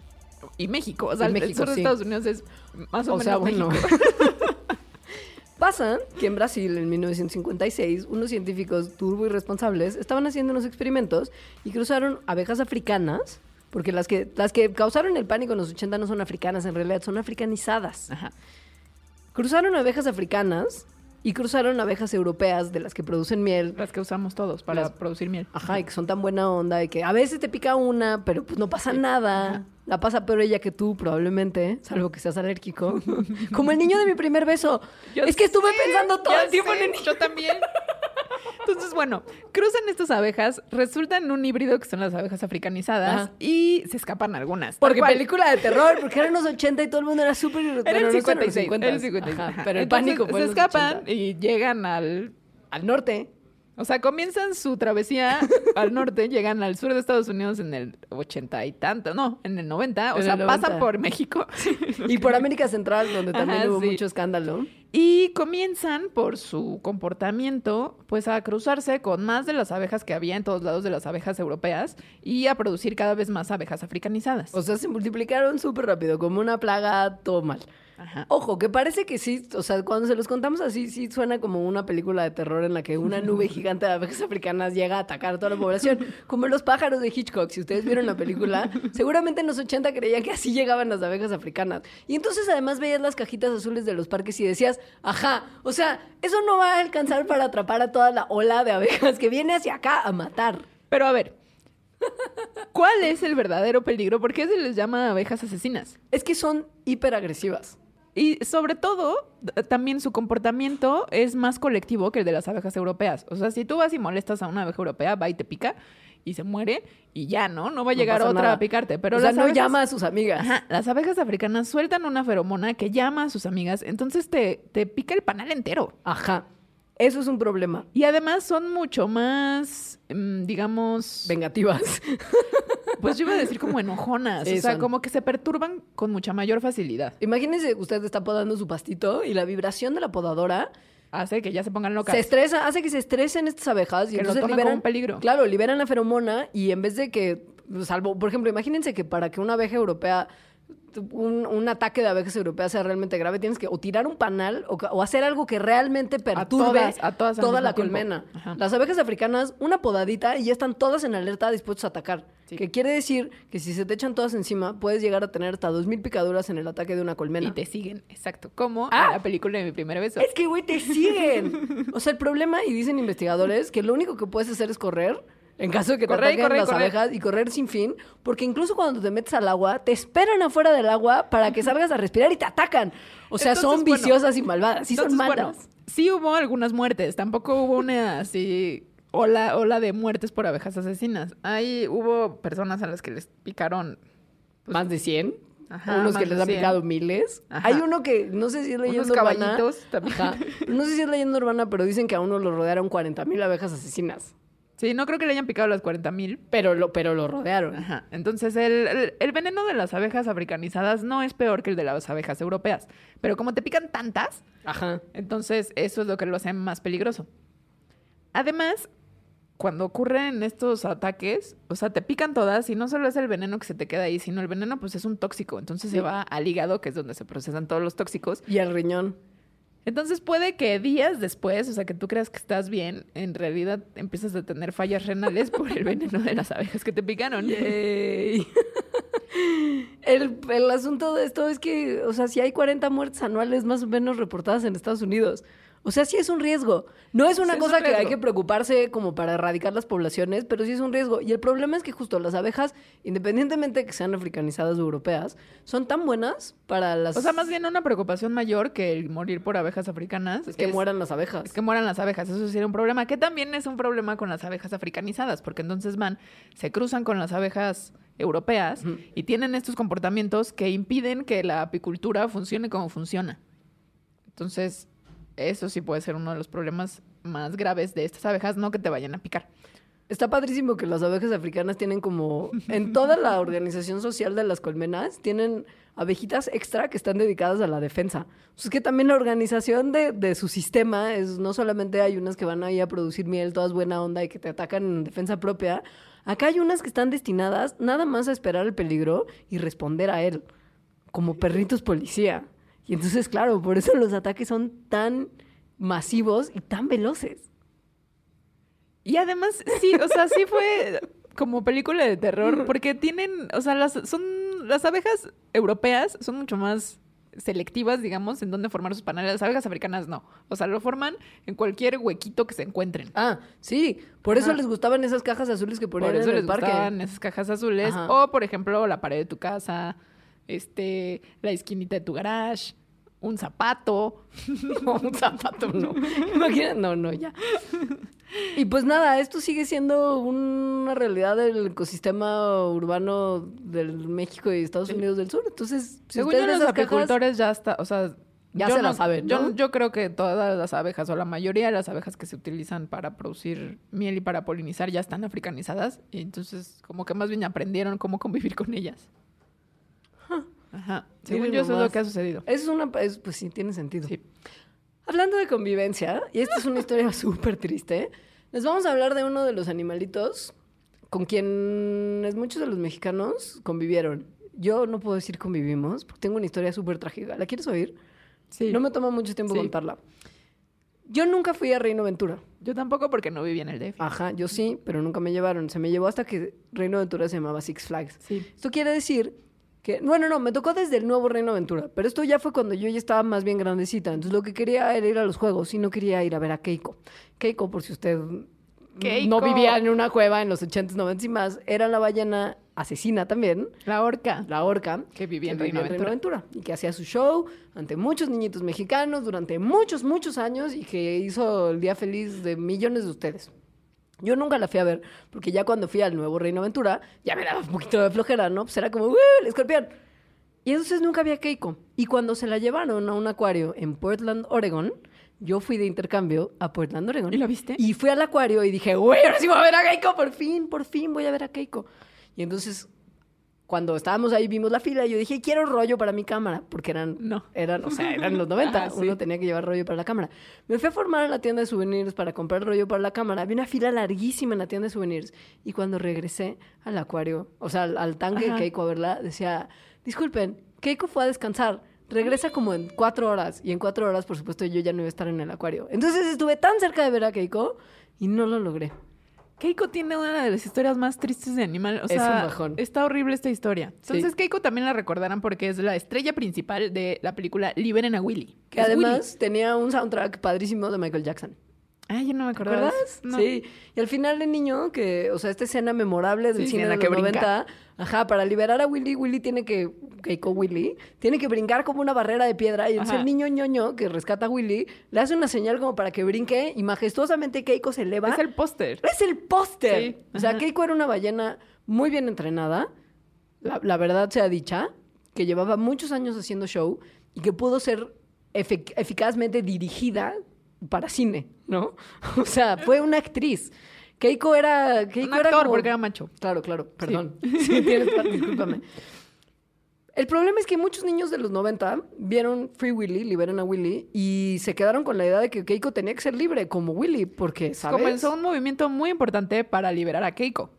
Y México. O sea, Y el México, sur de sí. Estados Unidos es más o, O sea, menos bueno. México. Pasa que en Brasil, en 1956, unos científicos turbo irresponsables estaban haciendo unos experimentos y cruzaron abejas africanas, porque las que, las que causaron el pánico en los 80 no son africanas, en realidad son africanizadas. Ajá. Cruzaron abejas africanas y cruzaron abejas europeas de las que producen miel. Las que usamos todos para Las- producir miel. Ajá, y que son tan buena onda y que a veces te pica una, pero pues no pasa nada. La pasa peor ella que tú, probablemente, salvo que seas alérgico. Como el niño de mi primer beso. Yo es que estuve sé, pensando todo el tiempo sé, en el niño. Yo también. Entonces, bueno, cruzan estas abejas, resultan un híbrido que son las abejas africanizadas Ajá. y se escapan algunas. Porque cual. película de terror, porque eran los 80 y todo el mundo era súper... Era el no son los 56. 50. era el 56. Ajá, Ajá. pero el Entonces, pánico fue Se escapan 80. y llegan al... Al norte. O sea, comienzan su travesía al norte, llegan al sur de Estados Unidos en el 80 y tanto, no, en el 90, o sea, el 90. pasan por México. Y por América Central, donde también Ajá, hubo sí. mucho escándalo. Y comienzan por su comportamiento, pues a cruzarse con más de las abejas que había en todos lados de las abejas europeas y a producir cada vez más abejas africanizadas. O sea, se multiplicaron súper rápido, como una plaga, todo mal. Ajá. Ojo, que parece que sí, o sea, cuando se los contamos así, sí suena como una película de terror en la que una nube gigante de abejas africanas llega a atacar a toda la población, como los pájaros de Hitchcock. Si ustedes vieron la película, seguramente en los 80 creían que así llegaban las abejas africanas. Y entonces además veías las cajitas azules de los parques y decías, ajá, o sea, eso no va a alcanzar para atrapar a toda la ola de abejas que viene hacia acá a matar. Pero a ver, ¿cuál es el verdadero peligro? ¿Por qué se les llama abejas asesinas? Es que son hiperagresivas. Y sobre todo, también su comportamiento es más colectivo que el de las abejas europeas. O sea, si tú vas y molestas a una abeja europea, va y te pica y se muere y ya, ¿no? No va a llegar otra nada. a picarte. Pero o sea, las no abejas- llama a sus amigas. Ajá, las abejas africanas sueltan una feromona que llama a sus amigas, entonces te, te pica el panal entero. Ajá. Eso es un problema. Y además son mucho más, digamos, Vengativas. pues yo iba a decir como enojonas, Sí, o sea, son. como que se perturban con mucha mayor facilidad. Imagínense usted está podando su pastito y la vibración de la podadora Hace que ya se pongan locas. se estresa, hace que se estresen estas abejas y Que lo entonces toman liberan como un peligro. Claro, liberan la feromona y en vez de que salvo, por ejemplo, imagínense que para que una abeja europea un, un ataque de abejas europeas sea realmente grave, tienes que o tirar un panal o, hacer algo que realmente perturbe todas, a todas toda la tiempo. colmena. Ajá. Las abejas africanas, una podadita y ya están todas en alerta dispuestas a atacar. Sí. Que quiere decir que si se te echan todas encima, puedes llegar a tener hasta 2.000 picaduras en el ataque de una colmena. Y te siguen, exacto. Como Ah. la película de mi primer beso. Es que, güey, te siguen. O sea, el problema, y dicen investigadores, que lo único que puedes hacer es correr. En caso de que te Correr ataquen correr las correr. abejas y correr sin fin, porque incluso cuando te metes al agua, te esperan afuera del agua para que salgas a respirar y te atacan. O sea, son bueno. viciosas y malvadas. Sí son bueno, malas. sí hubo algunas muertes. Tampoco hubo una así ola, ola de muertes por abejas asesinas. Ahí hubo personas a las que les picaron más de 100. Ajá, unos que les han 100. picado miles. Ajá. Hay uno que no sé si es leyenda unos urbana. caballitos también. Ajá. Pero No sé si es leyenda urbana, pero dicen que a uno lo rodearon 40 mil abejas asesinas. Sí, no creo que le hayan picado las 40 mil. Pero lo, pero lo rodearon. Ajá. Entonces, el, el- el veneno de las abejas africanizadas no es peor que el de las abejas europeas. Pero como te pican tantas, Ajá. entonces eso es lo que lo hace más peligroso. Además, cuando ocurren estos ataques, o sea, te pican todas y no solo es el veneno que se te queda ahí, sino el veneno pues es un tóxico. Entonces Sí. se va al hígado, que es donde se procesan todos los tóxicos. Y el riñón. Entonces puede que días después, o sea, que tú creas que estás bien, en realidad empiezas a tener fallas renales por el veneno de las abejas que te picaron. Yay. El, el asunto de esto es que, o sea, si hay 40 muertes anuales más o menos reportadas en Estados Unidos. O sea, sí es un riesgo. No es una Sí es un cosa que hay que preocuparse como para erradicar las poblaciones, pero sí es un riesgo. Y el problema es que justo las abejas, independientemente de que sean africanizadas o europeas, son tan buenas para las... O sea, más bien una preocupación mayor que el morir por abejas africanas. es que mueran las abejas. Es que mueran las abejas, eso sería un problema, que también es un problema con las abejas africanizadas, porque entonces van, se cruzan con las abejas europeas y tienen estos comportamientos que impiden que la apicultura funcione como funciona. Entonces, eso sí puede ser uno de los problemas más graves de estas abejas, no que te vayan a picar. Está padrísimo que las abejas africanas tienen como en toda la organización social de las colmenas tienen abejitas extra que están dedicadas a la defensa. Es que también la organización de, de su sistema es no solamente hay unas que van ahí a producir miel, todas buena onda y que te atacan en defensa propia. Acá hay unas que están destinadas nada más a esperar el peligro y responder a él, como perritos policía. Y entonces, claro, por eso los ataques son tan masivos y tan veloces. Y además, sí, o sea, sí fue como película de terror, porque tienen, o sea, las, son, las abejas europeas son mucho más selectivas, digamos, en dónde formar sus paneles. Las abejas africanas no. O sea, lo forman en cualquier huequito que se encuentren. Ah, sí. Por eso les gustaban esas cajas azules que Por ponían eso en el les parque. gustaban esas cajas azules. Ajá. O, por ejemplo, la pared de tu casa, este, la esquinita de tu garage, un zapato. No, un zapato, no. Imagina, no, no, ya. Y pues nada, esto sigue siendo una realidad del ecosistema urbano del México y Estados Unidos del Sur. Entonces, si Según yo, los cajas- apicultores ya está, o sea... Ya yo se la saben, yo, ¿no? yo creo que todas las abejas, o la mayoría de las abejas que se utilizan para producir miel y para polinizar ya están africanizadas. Y entonces, como que más bien aprendieron cómo convivir con ellas. Ajá. Según Miren yo, eso es lo que ha sucedido. Es una, es- pues sí, tiene sentido. Sí. Hablando de convivencia, y esta es una historia súper triste, les vamos a hablar de uno de los animalitos con quienes muchos de los mexicanos convivieron. Yo no puedo decir convivimos, porque tengo una historia súper trágica. ¿La quieres oír? Sí. No me toma mucho tiempo Sí. contarla. Yo nunca fui a Reino Aventura. Yo tampoco porque no vivía en el DF. Ajá, yo sí, pero nunca me llevaron. Se me llevó hasta que Reino Aventura se llamaba Six Flags. Sí. Esto quiere decir que, bueno, no, me tocó desde el nuevo Reino Aventura, pero esto ya fue cuando yo ya estaba más bien grandecita. Entonces lo que quería era ir a los juegos y no quería ir a ver a Keiko. Keiko, por si usted Keiko. no vivía en una cueva en los 80s, 90s y más, era la ballena asesina también, La orca. la orca, Que vivía en que Reino vivía Aventura y que hacía su show ante muchos niñitos mexicanos durante muchos, muchos años y que hizo el día feliz de millones de ustedes. Yo nunca la fui a ver, porque ya cuando fui al nuevo Reino Aventura, ya me daba un poquito de flojera, ¿no? Pues era como, ¡uh, el escorpión! Y entonces nunca había Keiko. Y cuando se la llevaron a un acuario en Portland, Oregon, yo fui de intercambio a Portland, Oregon. ¿Y la viste? Y fui al acuario y dije, güey, ahora sí voy a ver a Keiko, por fin, por fin voy a ver a Keiko. Y entonces, cuando estábamos ahí, vimos la fila y yo dije, quiero rollo para mi cámara, porque eran, No. eran o sea, eran los 90, Ajá, sí. uno tenía que llevar rollo para la cámara. Me fui a formar a la tienda de souvenirs para comprar rollo para la cámara. Había una fila larguísima en la tienda de souvenirs. Y cuando regresé al acuario, o sea, al, al tanque de Ajá. Keiko a verla, decía, disculpen, Keiko fue a descansar. Regresa como en cuatro horas. Y en cuatro horas, por supuesto, yo ya no iba a estar en el acuario. Entonces estuve tan cerca de ver a Keiko y no lo logré. Keiko tiene una de las historias más tristes de animal. O Es sea, un bajón. está horrible esta historia. Entonces, Sí. Keiko también la recordarán porque es la estrella principal de la película Liberen a Willy. Que Es además tenía un soundtrack padrísimo de Michael Jackson. Ay, yo no me ¿Te acordaba. de acuerdas? eso. No. Sí. Y al final de niño, que, o sea, esta escena memorable del Sí, cine de que los brinca. 90, ajá, para liberar a Willy, Willy tiene que, Keiko Willy, tiene que brincar como una barrera de piedra y entonces el niño ñoño que rescata a Willy le hace una señal como para que brinque y majestuosamente Keiko se eleva. Es el póster. Es el póster. Sí, O sea. Keiko era una ballena muy bien entrenada, la, la verdad sea dicha, que llevaba muchos años haciendo show y que pudo ser efic- eficazmente dirigida para cine, ¿no? O sea, fue una actriz. Keiko era... Keiko Un era actor, como- porque era macho. Claro, claro, perdón. Sí, tienes razón, discúlpame. El problema es que muchos niños de los 90 vieron Free Willy, Liberen a Willy, y se quedaron con la idea de que Keiko tenía que ser libre como Willy, porque, ¿sabes? Comenzó un movimiento muy importante para liberar a Keiko.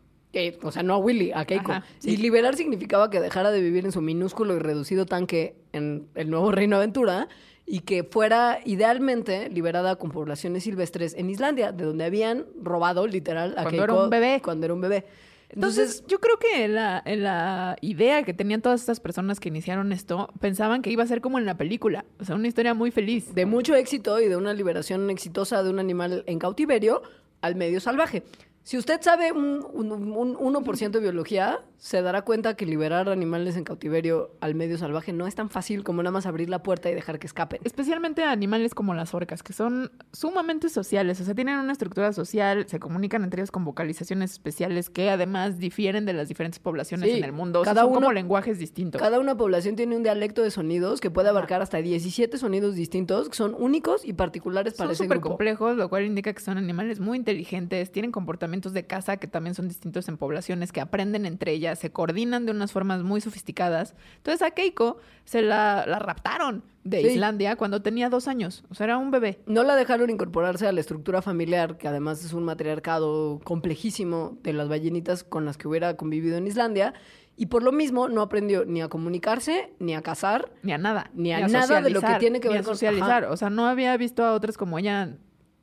O sea, no a Willy, a Keiko. Ajá, sí. Y liberar significaba que dejara de vivir en su minúsculo y reducido tanque en el nuevo Reino Aventura y que fuera idealmente liberada con poblaciones silvestres en Islandia, de donde habían robado literal a Cuando Keiko era un bebé. Cuando era un bebé. Entonces, yo creo que la, la idea que tenían todas estas personas que iniciaron esto, pensaban que iba a ser como en la película, o sea, una historia muy feliz. De mucho éxito y de una liberación exitosa de un animal en cautiverio al medio salvaje. Si usted sabe un, un, un 1% de biología, se dará cuenta que liberar animales en cautiverio al medio salvaje no es tan fácil como nada más abrir la puerta y dejar que escapen. Especialmente animales como las orcas, que son sumamente sociales, o sea, tienen una estructura social, se comunican entre ellos con vocalizaciones especiales que además difieren de las diferentes poblaciones Sí, en el mundo. O sea, cada son uno- como lenguajes distintos. Cada una población tiene un dialecto de sonidos que puede abarcar hasta 17 sonidos distintos que son únicos y particulares para Son ese súper grupo. complejos, lo cual indica que son animales muy inteligentes, tienen comportamientos de caza que también son distintos en poblaciones, que aprenden entre ellas, se coordinan de unas formas muy sofisticadas. Entonces a Keiko se la, la raptaron de Sí. Islandia cuando tenía dos años, o sea, era un bebé. No la dejaron incorporarse a la estructura familiar, que además es un matriarcado complejísimo de las ballenitas con las que hubiera convivido en Islandia, y por lo mismo no aprendió ni a comunicarse, ni a cazar, Ni a nada. Ni a nada de lo que tiene que ni ver a socializar. O sea, no había visto a otras como ella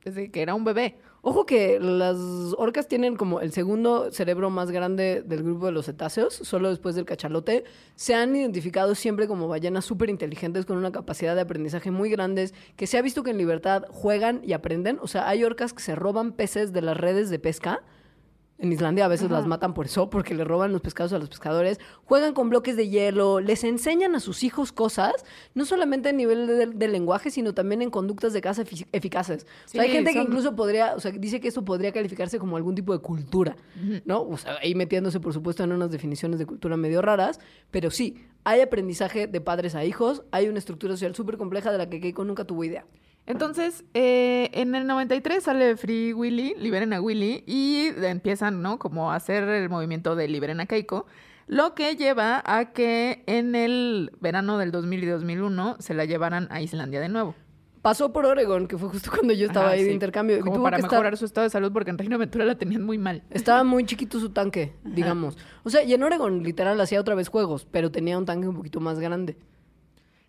desde que era un bebé. Ojo que las orcas tienen como el segundo cerebro más grande del grupo de los cetáceos, solo después del cachalote. Se han identificado siempre como ballenas súper inteligentes con una capacidad de aprendizaje muy grandes, que se ha visto que en libertad juegan y aprenden. O sea, hay orcas que se roban peces de las redes de pesca. En Islandia a veces las matan por eso, porque le roban los pescados a los pescadores. Juegan con bloques de hielo, les enseñan a sus hijos cosas, no solamente a nivel de, de lenguaje, sino también en conductas de efic- eficaces. O sea, hay gente que incluso podría, o sea, dice que esto podría calificarse como algún tipo de cultura, ¿no? O sea, ahí metiéndose, por supuesto, en unas definiciones de cultura medio raras, pero sí, hay aprendizaje de padres a hijos, hay una estructura social súper compleja de la que Keiko nunca tuvo idea. Entonces, eh, en el 93 sale Free Willy, liberen a Willy, y empiezan, ¿no? Como a hacer el movimiento de liberen a Keiko, lo que lleva a que en el verano del 2000 y 2001 se la llevaran a Islandia de nuevo. Pasó por Oregon, que fue justo cuando yo estaba Ajá, ahí de intercambio. Como tuvo para que estar- mejorar su estado de salud, porque en Reino Aventura la tenían muy mal. Estaba muy chiquito su tanque, digamos. O sea, y en Oregon literal hacía otra vez juegos, pero tenía un tanque un poquito más grande.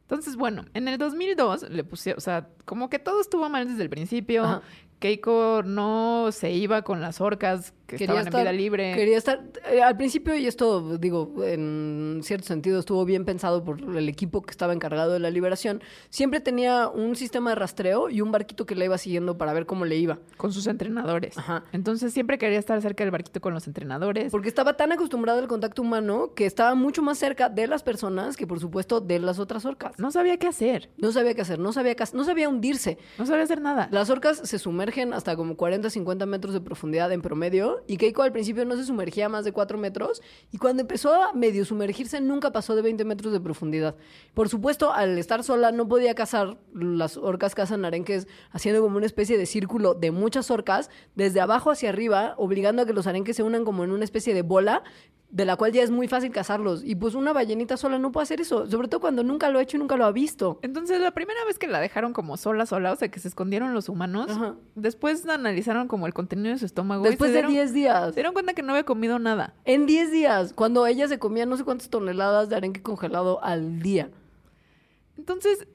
Entonces, bueno, en el 2002 le puse, o sea, como que todo estuvo mal desde el principio. Ajá. Keiko no se iba con las orcas que estaban en vida libre. Quería estar. eh, al principio, y esto, digo, en cierto sentido, estuvo bien pensado por el equipo que estaba encargado de la liberación. Siempre tenía un sistema de rastreo y un barquito que la iba siguiendo para ver cómo le iba. con sus entrenadores. Ajá. Entonces siempre quería estar cerca del barquito con los entrenadores. Porque estaba tan acostumbrado al contacto humano que estaba mucho más cerca de las personas que, por supuesto, de las otras orcas. No sabía qué hacer. No sabía qué hacer, no sabía, qué no sabía hundirse. No sabía hacer nada. Las orcas se sumergen hasta como 40, 50 metros de profundidad en promedio y Keiko al principio no se sumergía más de 4 metros y cuando empezó a medio sumergirse nunca pasó de 20 metros de profundidad. Por supuesto, al estar sola no podía cazar, las orcas cazan arenques haciendo como una especie de círculo de muchas orcas desde abajo hacia arriba, obligando a que los arenques se unan como en una especie de bola de la cual ya es muy fácil cazarlos. Y pues una ballenita sola no puede hacer eso, sobre todo cuando nunca lo ha hecho y nunca lo ha visto. Entonces la primera vez que la dejaron como sola, sola, o sea, que se escondieron los humanos, Ajá. después analizaron como el contenido de su estómago. y Después se de dieron- 10 días. Se dieron cuenta que no había comido nada. En 10 días, cuando ella se comía no sé cuántas toneladas de arenque congelado al día. Entonces,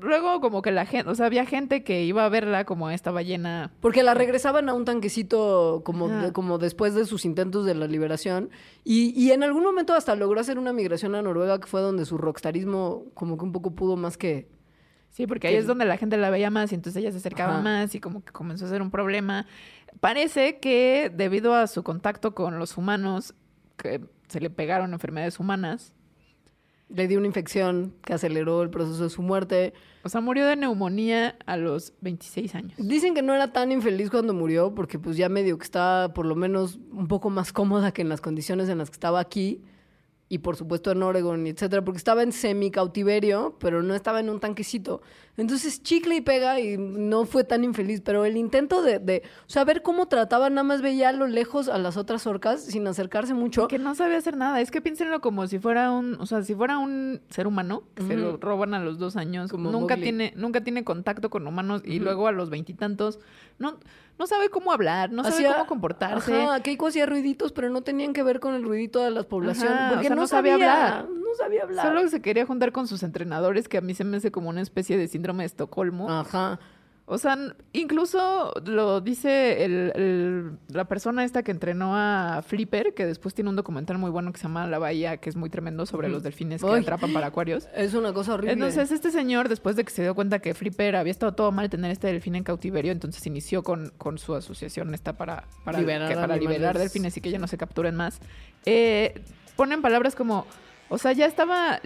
luego como que la gente, o sea, había gente que iba a verla como a esta ballena. Porque la regresaban a un tanquecito como, de- como después de sus intentos de la liberación. Y, y en algún momento hasta logró hacer una migración a Noruega, que fue donde su rockstarismo como que un poco pudo más que... Sí, porque ahí Que- es donde la gente la veía más y entonces ella se acercaba Ajá. más y como que comenzó a ser un problema. Parece que debido a su contacto con los humanos, que se le pegaron enfermedades humanas, Le dio una infección que aceleró el proceso de su muerte. o sea, murió de neumonía a los 26 años. Dicen que no era tan infeliz cuando murió, porque pues ya medio que estaba por lo menos un poco más cómoda que en las condiciones en las que estaba aquí. Y por supuesto en Oregon, etcétera, porque estaba en semi cautiverio, pero no estaba en un tanquecito. Entonces chicle y pega y no fue tan infeliz. Pero el intento de, de saber cómo trataba, nada más veía a lo lejos a las otras orcas sin acercarse mucho. Que no sabía hacer nada. Es que piénsenlo como si fuera un, o sea, si fuera un ser humano, que se lo roban a los dos años, Como nunca Mowgli. tiene, nunca tiene contacto con humanos y luego a los veintitantos, no, no sabe cómo hablar, no sabe Hacía- cómo comportarse. Ajá, Keiko hacía ruiditos, pero no tenían que ver con el ruidito de las poblaciones. Ajá, o porque sea, no, no sabía hablar. No sabía hablar. Solo se quería juntar con sus entrenadores, que a mí se me hace como una especie de síndrome de Estocolmo. Ajá. O sea, incluso lo dice el- el- la persona esta que entrenó a Flipper, que después tiene un documental muy bueno que se llama La Bahía, que es muy tremendo sobre los delfines que atrapan para acuarios. Es una cosa horrible. Entonces, este señor, después de que se dio cuenta que Flipper había estado todo mal tener este delfín en cautiverio, entonces inició con, con su asociación esta para, para, Liberar que- para liberar delfines y que ya no se capturen más. Eh, ponen palabras como, o sea, ya estaba,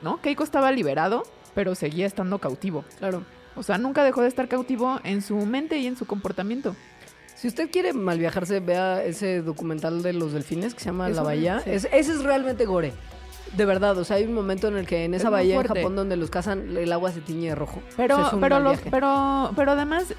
¿no? Keiko estaba liberado, pero seguía estando cautivo. Claro. O sea, nunca dejó de estar cautivo en su mente y en su comportamiento. Si usted quiere mal viajarse, vea ese documental de los delfines que se llama Es La Bahía. sí. Es- ese es realmente gore. De verdad, o sea, hay un momento en el que en esa bahía en. Japón donde los cazan, el agua se tiñe de rojo. Pero, O sea, pero, los, pero, pero además,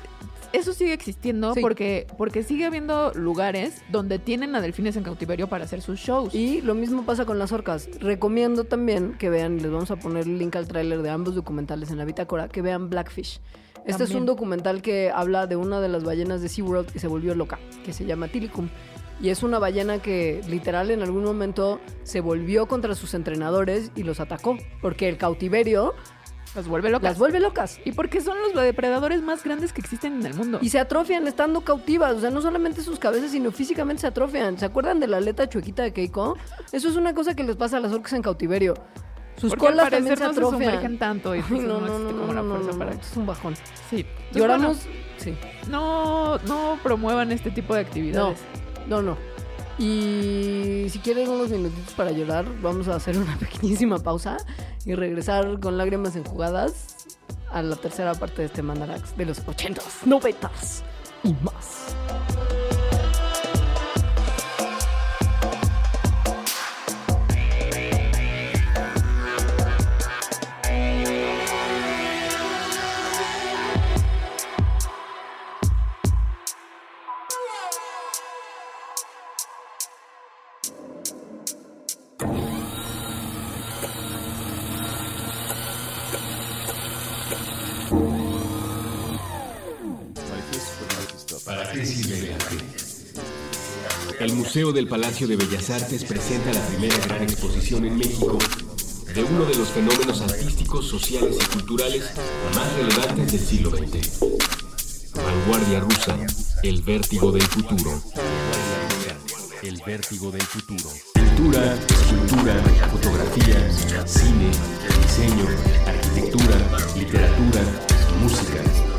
eso sigue existiendo Sí. porque, porque sigue habiendo lugares donde tienen a delfines en cautiverio para hacer sus shows. Y lo mismo pasa con las orcas. Recomiendo también que vean, les vamos a poner el link al tráiler de ambos documentales en la bitácora, que vean Blackfish. Este es un documental que habla de una de las ballenas de SeaWorld que se volvió loca, que se llama Tilicum. Y es una ballena que literal en algún momento se volvió contra sus entrenadores y los atacó, porque el cautiverio Las vuelve locas. las vuelve locas. Y porque son los depredadores más grandes que existen en el mundo. Y se atrofian estando cautivas. O sea, no solamente sus cabezas, sino físicamente se atrofian. ¿Se acuerdan de la aleta chuequita de Keiko? Eso es una cosa que les pasa a las orcas en cautiverio. Sus Porque al colas también se no se atrofian. sumergen tanto y Ay, entonces no, no, no, existe no, como la no, fuerza no, para... no, es un bajón. Sí. Entonces, Lloramos, bueno, sí. no, no promuevan este tipo de No, actividades. no, no. Y si quieren unos minutitos para llorar, vamos a hacer una pequeñísima pausa y regresar con lágrimas enjugadas a la tercera parte de este Mandarax de los 80s, 90s y más. Museo del Palacio de Bellas Artes presenta la primera gran exposición en México de uno de los fenómenos artísticos, sociales y culturales más relevantes del siglo XX. Vanguardia rusa, el vértigo del futuro. El escultura, fotografía, cine, diseño, arquitectura, literatura, música.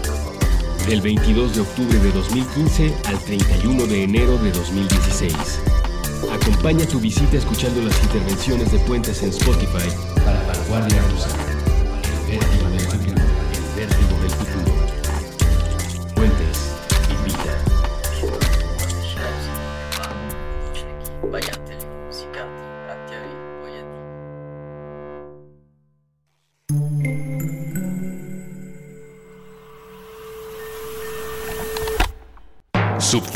Del 22 de octubre de 2015 al 31 de enero de 2016. Acompaña tu visita escuchando las intervenciones de Puentes en Spotify para Vanguardia Rusa.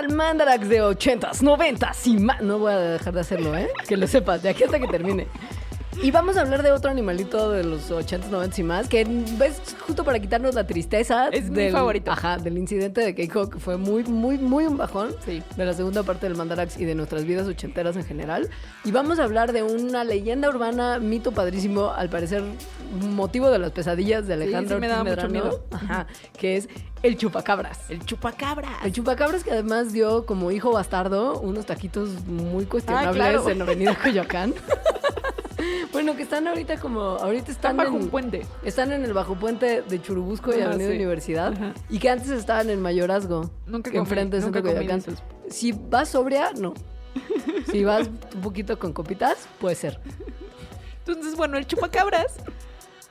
Regresamos al Mandarax de 80s, 90s y más. No voy a dejar de hacerlo, ¿eh? Que lo sepas, de aquí hasta que termine. Y vamos a hablar de otro animalito de los 80s, 90s y más, que es justo para quitarnos la tristeza. Es mi del, favorito. Ajá, del incidente de Keiko, que fue muy, muy, muy un bajón. Sí. De la segunda parte del Mandarax y de nuestras vidas ochenteras en general. Y vamos a hablar de una leyenda urbana, mito padrísimo, al parecer motivo de las pesadillas de Alejandro sí me daba Ortiz mucho Medrano. miedo. Ajá, que es el chupacabras. El chupacabra. El chupacabras que además dio como hijo bastardo unos taquitos muy cuestionables claro. en Avenida Coyoacán. bueno, que están ahorita como, ahorita están, Están bajo en, un puente. Están en el bajo puente de Churubusco y Avenida sí. Universidad. Ajá. Y que antes estaban en Mayorazgo. Nunca enfrente de Centro Coyoacán. Si vas sobria, no. Si vas un poquito con copitas, puede ser. Entonces, bueno, el chupacabras.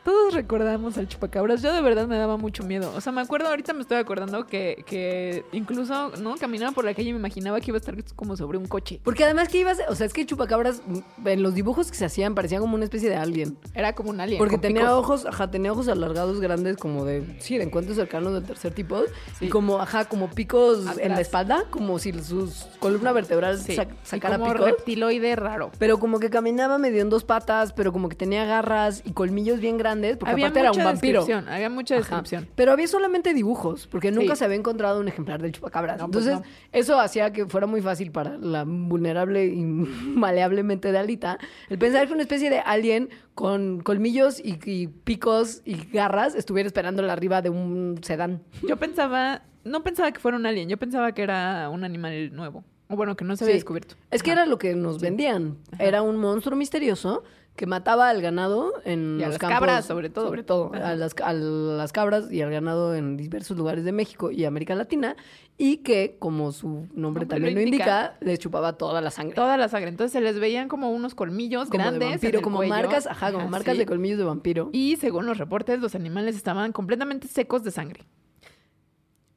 Todos recordamos al chupacabras. Yo de verdad me daba mucho miedo. O sea, me acuerdo, ahorita me estoy acordando que, que incluso, ¿no? Caminaba por la calle y me imaginaba que iba a estar como sobre un coche. Porque además que ibas, o sea, es que chupacabras mm, en los dibujos que se hacían parecía como una especie de alien. Era como un alien. Porque tenía picos. ojos, ajá, tenía ojos alargados grandes como de, sí, de encuentros cercanos del tercer tipo. Sí. Y como, ajá, como picos en la Atrás. espalda, como si sus columna vertebral Sí. sac- sacara como picos. reptiloide raro. Pero como que caminaba medio en dos patas, pero como que tenía garras y colmillos bien grandes, porque Había aparte era un vampiro. Había mucha Ajá. descripción. Pero había solamente dibujos, porque nunca Sí. se había encontrado un ejemplar del chupacabras. No, pues Entonces, eso hacía que fuera muy fácil para la vulnerable y maleablemente de Alita el pensar que una especie de alien con colmillos y, y picos y garras estuviera esperándola arriba de un sedán. Yo pensaba, no pensaba que fuera un alien, yo pensaba que era un animal nuevo. O bueno, que no se había Sí. descubierto. Es que Ajá. era lo que nos vendían. Era un monstruo misterioso que mataba al ganado en Y a los las campos, cabras, sobre todo. Sobre todo, a las, a las cabras y al ganado en diversos lugares de México y América Latina. Y que, como su nombre también lo indica, indica, les chupaba toda la sangre. Toda la sangre. Entonces se les veían como unos colmillos como grandes. de en vampiro, el como cuello. marcas, ajá, como marcas sí. de colmillos de vampiro. Y según los reportes, los animales estaban completamente secos de sangre.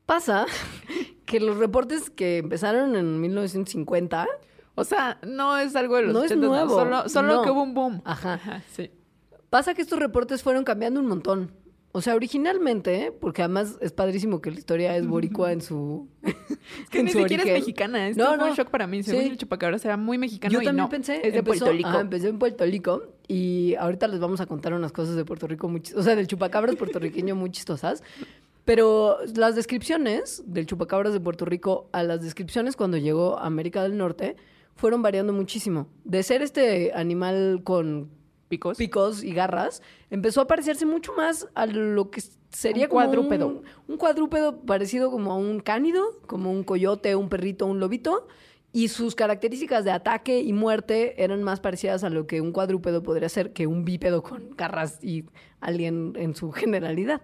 Pasa que los reportes que empezaron en 1950, O sea, no es algo de los No es 80s, nuevo, Solo, solo no. que hubo un boom. Ajá. sí. Pasa que estos reportes fueron cambiando un montón. O sea, originalmente, porque además es padrísimo que la historia es boricua en su. Es que ni siquiera es mexicana. Esto No, fue no. un shock para mí. Según Sí. el chupacabras era muy mexicano Yo y también no. pensé. Es de empezó- Puerto Rico. Ajá, empecé en Puerto Rico y ahorita les vamos a contar unas cosas de Puerto Rico muy O sea, del chupacabras puertorriqueño muy chistosas. Pero las descripciones del chupacabras de Puerto Rico a las descripciones cuando llegó a América del Norte fueron variando muchísimo. De ser este animal con Picos. picos y garras, empezó a parecerse mucho más a lo que sería Un como cuadrúpedo. Un, un cuadrúpedo parecido como a un cánido, como un coyote, un perrito, un lobito. Y sus características de ataque y muerte eran más parecidas a lo que un cuadrúpedo podría ser que un bípedo con garras y alien en su generalidad.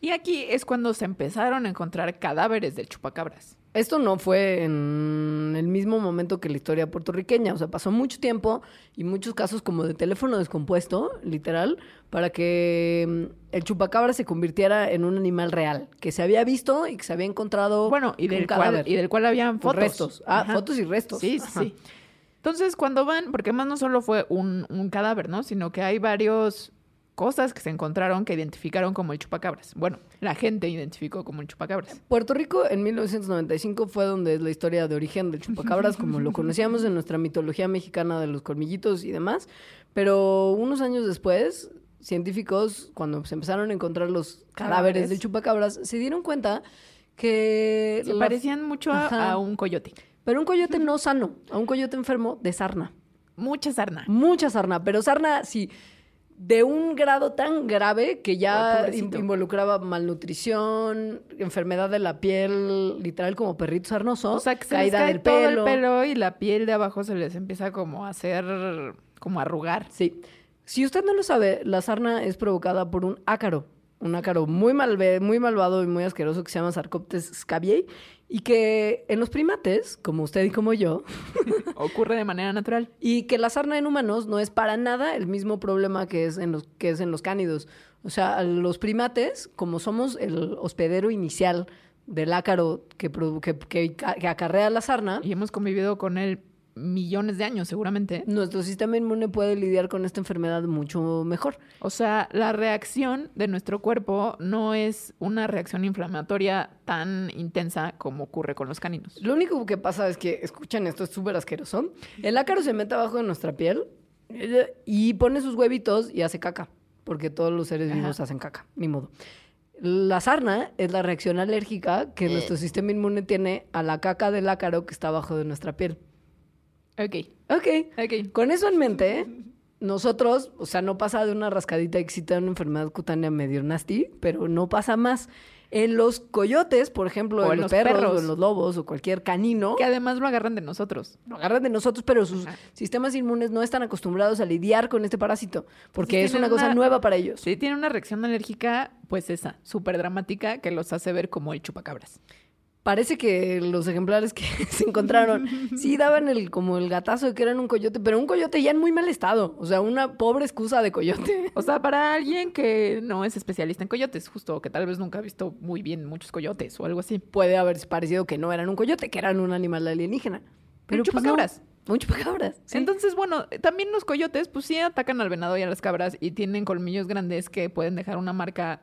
Y aquí es cuando se empezaron a encontrar cadáveres del chupacabras. Esto no fue en el mismo momento que la historia puertorriqueña, o sea, pasó mucho tiempo y muchos casos como de teléfono descompuesto, literal, para que mm, el chupacabra se convirtiera en un animal real, que se había visto y que se había encontrado Bueno, y un del, cual, cadáver. y del cual habían fotos. restos. Ah, Ajá. fotos y restos. Sí, sí, sí. Entonces, cuando van, porque además no solo fue un, un cadáver, ¿no? Sino que hay varios cosas que se encontraron que identificaron como el chupacabras. Bueno, la gente identificó como el chupacabras. Puerto Rico en 1995 fue donde es la historia de origen del chupacabras, como lo conocíamos en nuestra mitología mexicana de los colmillitos y demás. Pero unos años después, científicos, cuando se empezaron a encontrar los cadáveres, del chupacabras, se dieron cuenta que... Se la- parecían mucho a un coyote. Pero un coyote no sano, a un coyote enfermo de sarna. Mucha sarna. Mucha sarna, pero sarna sí de un grado tan grave que ya involucraba malnutrición, enfermedad de la piel, literal como perrito sarnoso, O sea, que se les caída cae del todo pelo. el pelo y la piel de abajo se les empieza como a hacer, como a arrugar. Sí. Si usted no lo sabe, la sarna es provocada por un ácaro, un ácaro muy, malve- muy malvado y muy asqueroso que se llama Sarcoptes scabiei y que en los primates, como usted y como yo, Ocurre de manera natural. Y que la sarna en humanos no es para nada el mismo problema que es en los, que es en los cánidos. O sea, los primates, como somos el hospedero inicial del ácaro que, que, que, que acarrea la sarna, Y hemos convivido con él millones de años, seguramente. nuestro sistema inmune puede lidiar con esta enfermedad mucho mejor. O sea, la reacción de nuestro cuerpo no es una reacción inflamatoria tan intensa como ocurre con los caninos. Lo único que pasa es que, escuchan esto, es súper asqueroso. El ácaro se mete abajo de nuestra piel eh, y pone sus huevitos y hace caca, porque todos los seres vivos hacen caca, ni modo. La sarna es la reacción alérgica que nuestro sistema inmune tiene a la caca del ácaro que está abajo de nuestra piel. Ok, Ok, ok. con eso en mente, nosotros, o sea, no pasa de una rascadita exista una enfermedad cutánea medio nasty, pero no pasa más. En los coyotes, por ejemplo, O en, los, los perros, perros. o en los lobos, o cualquier canino, Que además lo agarran de nosotros. lo agarran de nosotros, pero sus sistemas inmunes no están acostumbrados a lidiar con este parásito, porque Entonces es una tienen cosa una- nueva para ellos. Sí, tiene una reacción alérgica, pues esa, súper dramática, que los hace ver como el chupacabras. Parece que los ejemplares que se encontraron sí daban el como el gatazo de que eran un coyote, pero un coyote ya en muy mal estado. O sea, una pobre excusa de coyote. O sea, para alguien que no es especialista en coyotes, justo, que tal vez nunca ha visto muy bien muchos coyotes o algo así. Puede haber parecido que no eran un coyote, que eran un animal alienígena. Pero Un pues, no. chupacabras. Un chupacabras. sí. Entonces, bueno, también los coyotes, pues sí atacan al venado y a las cabras y tienen colmillos grandes que pueden dejar una marca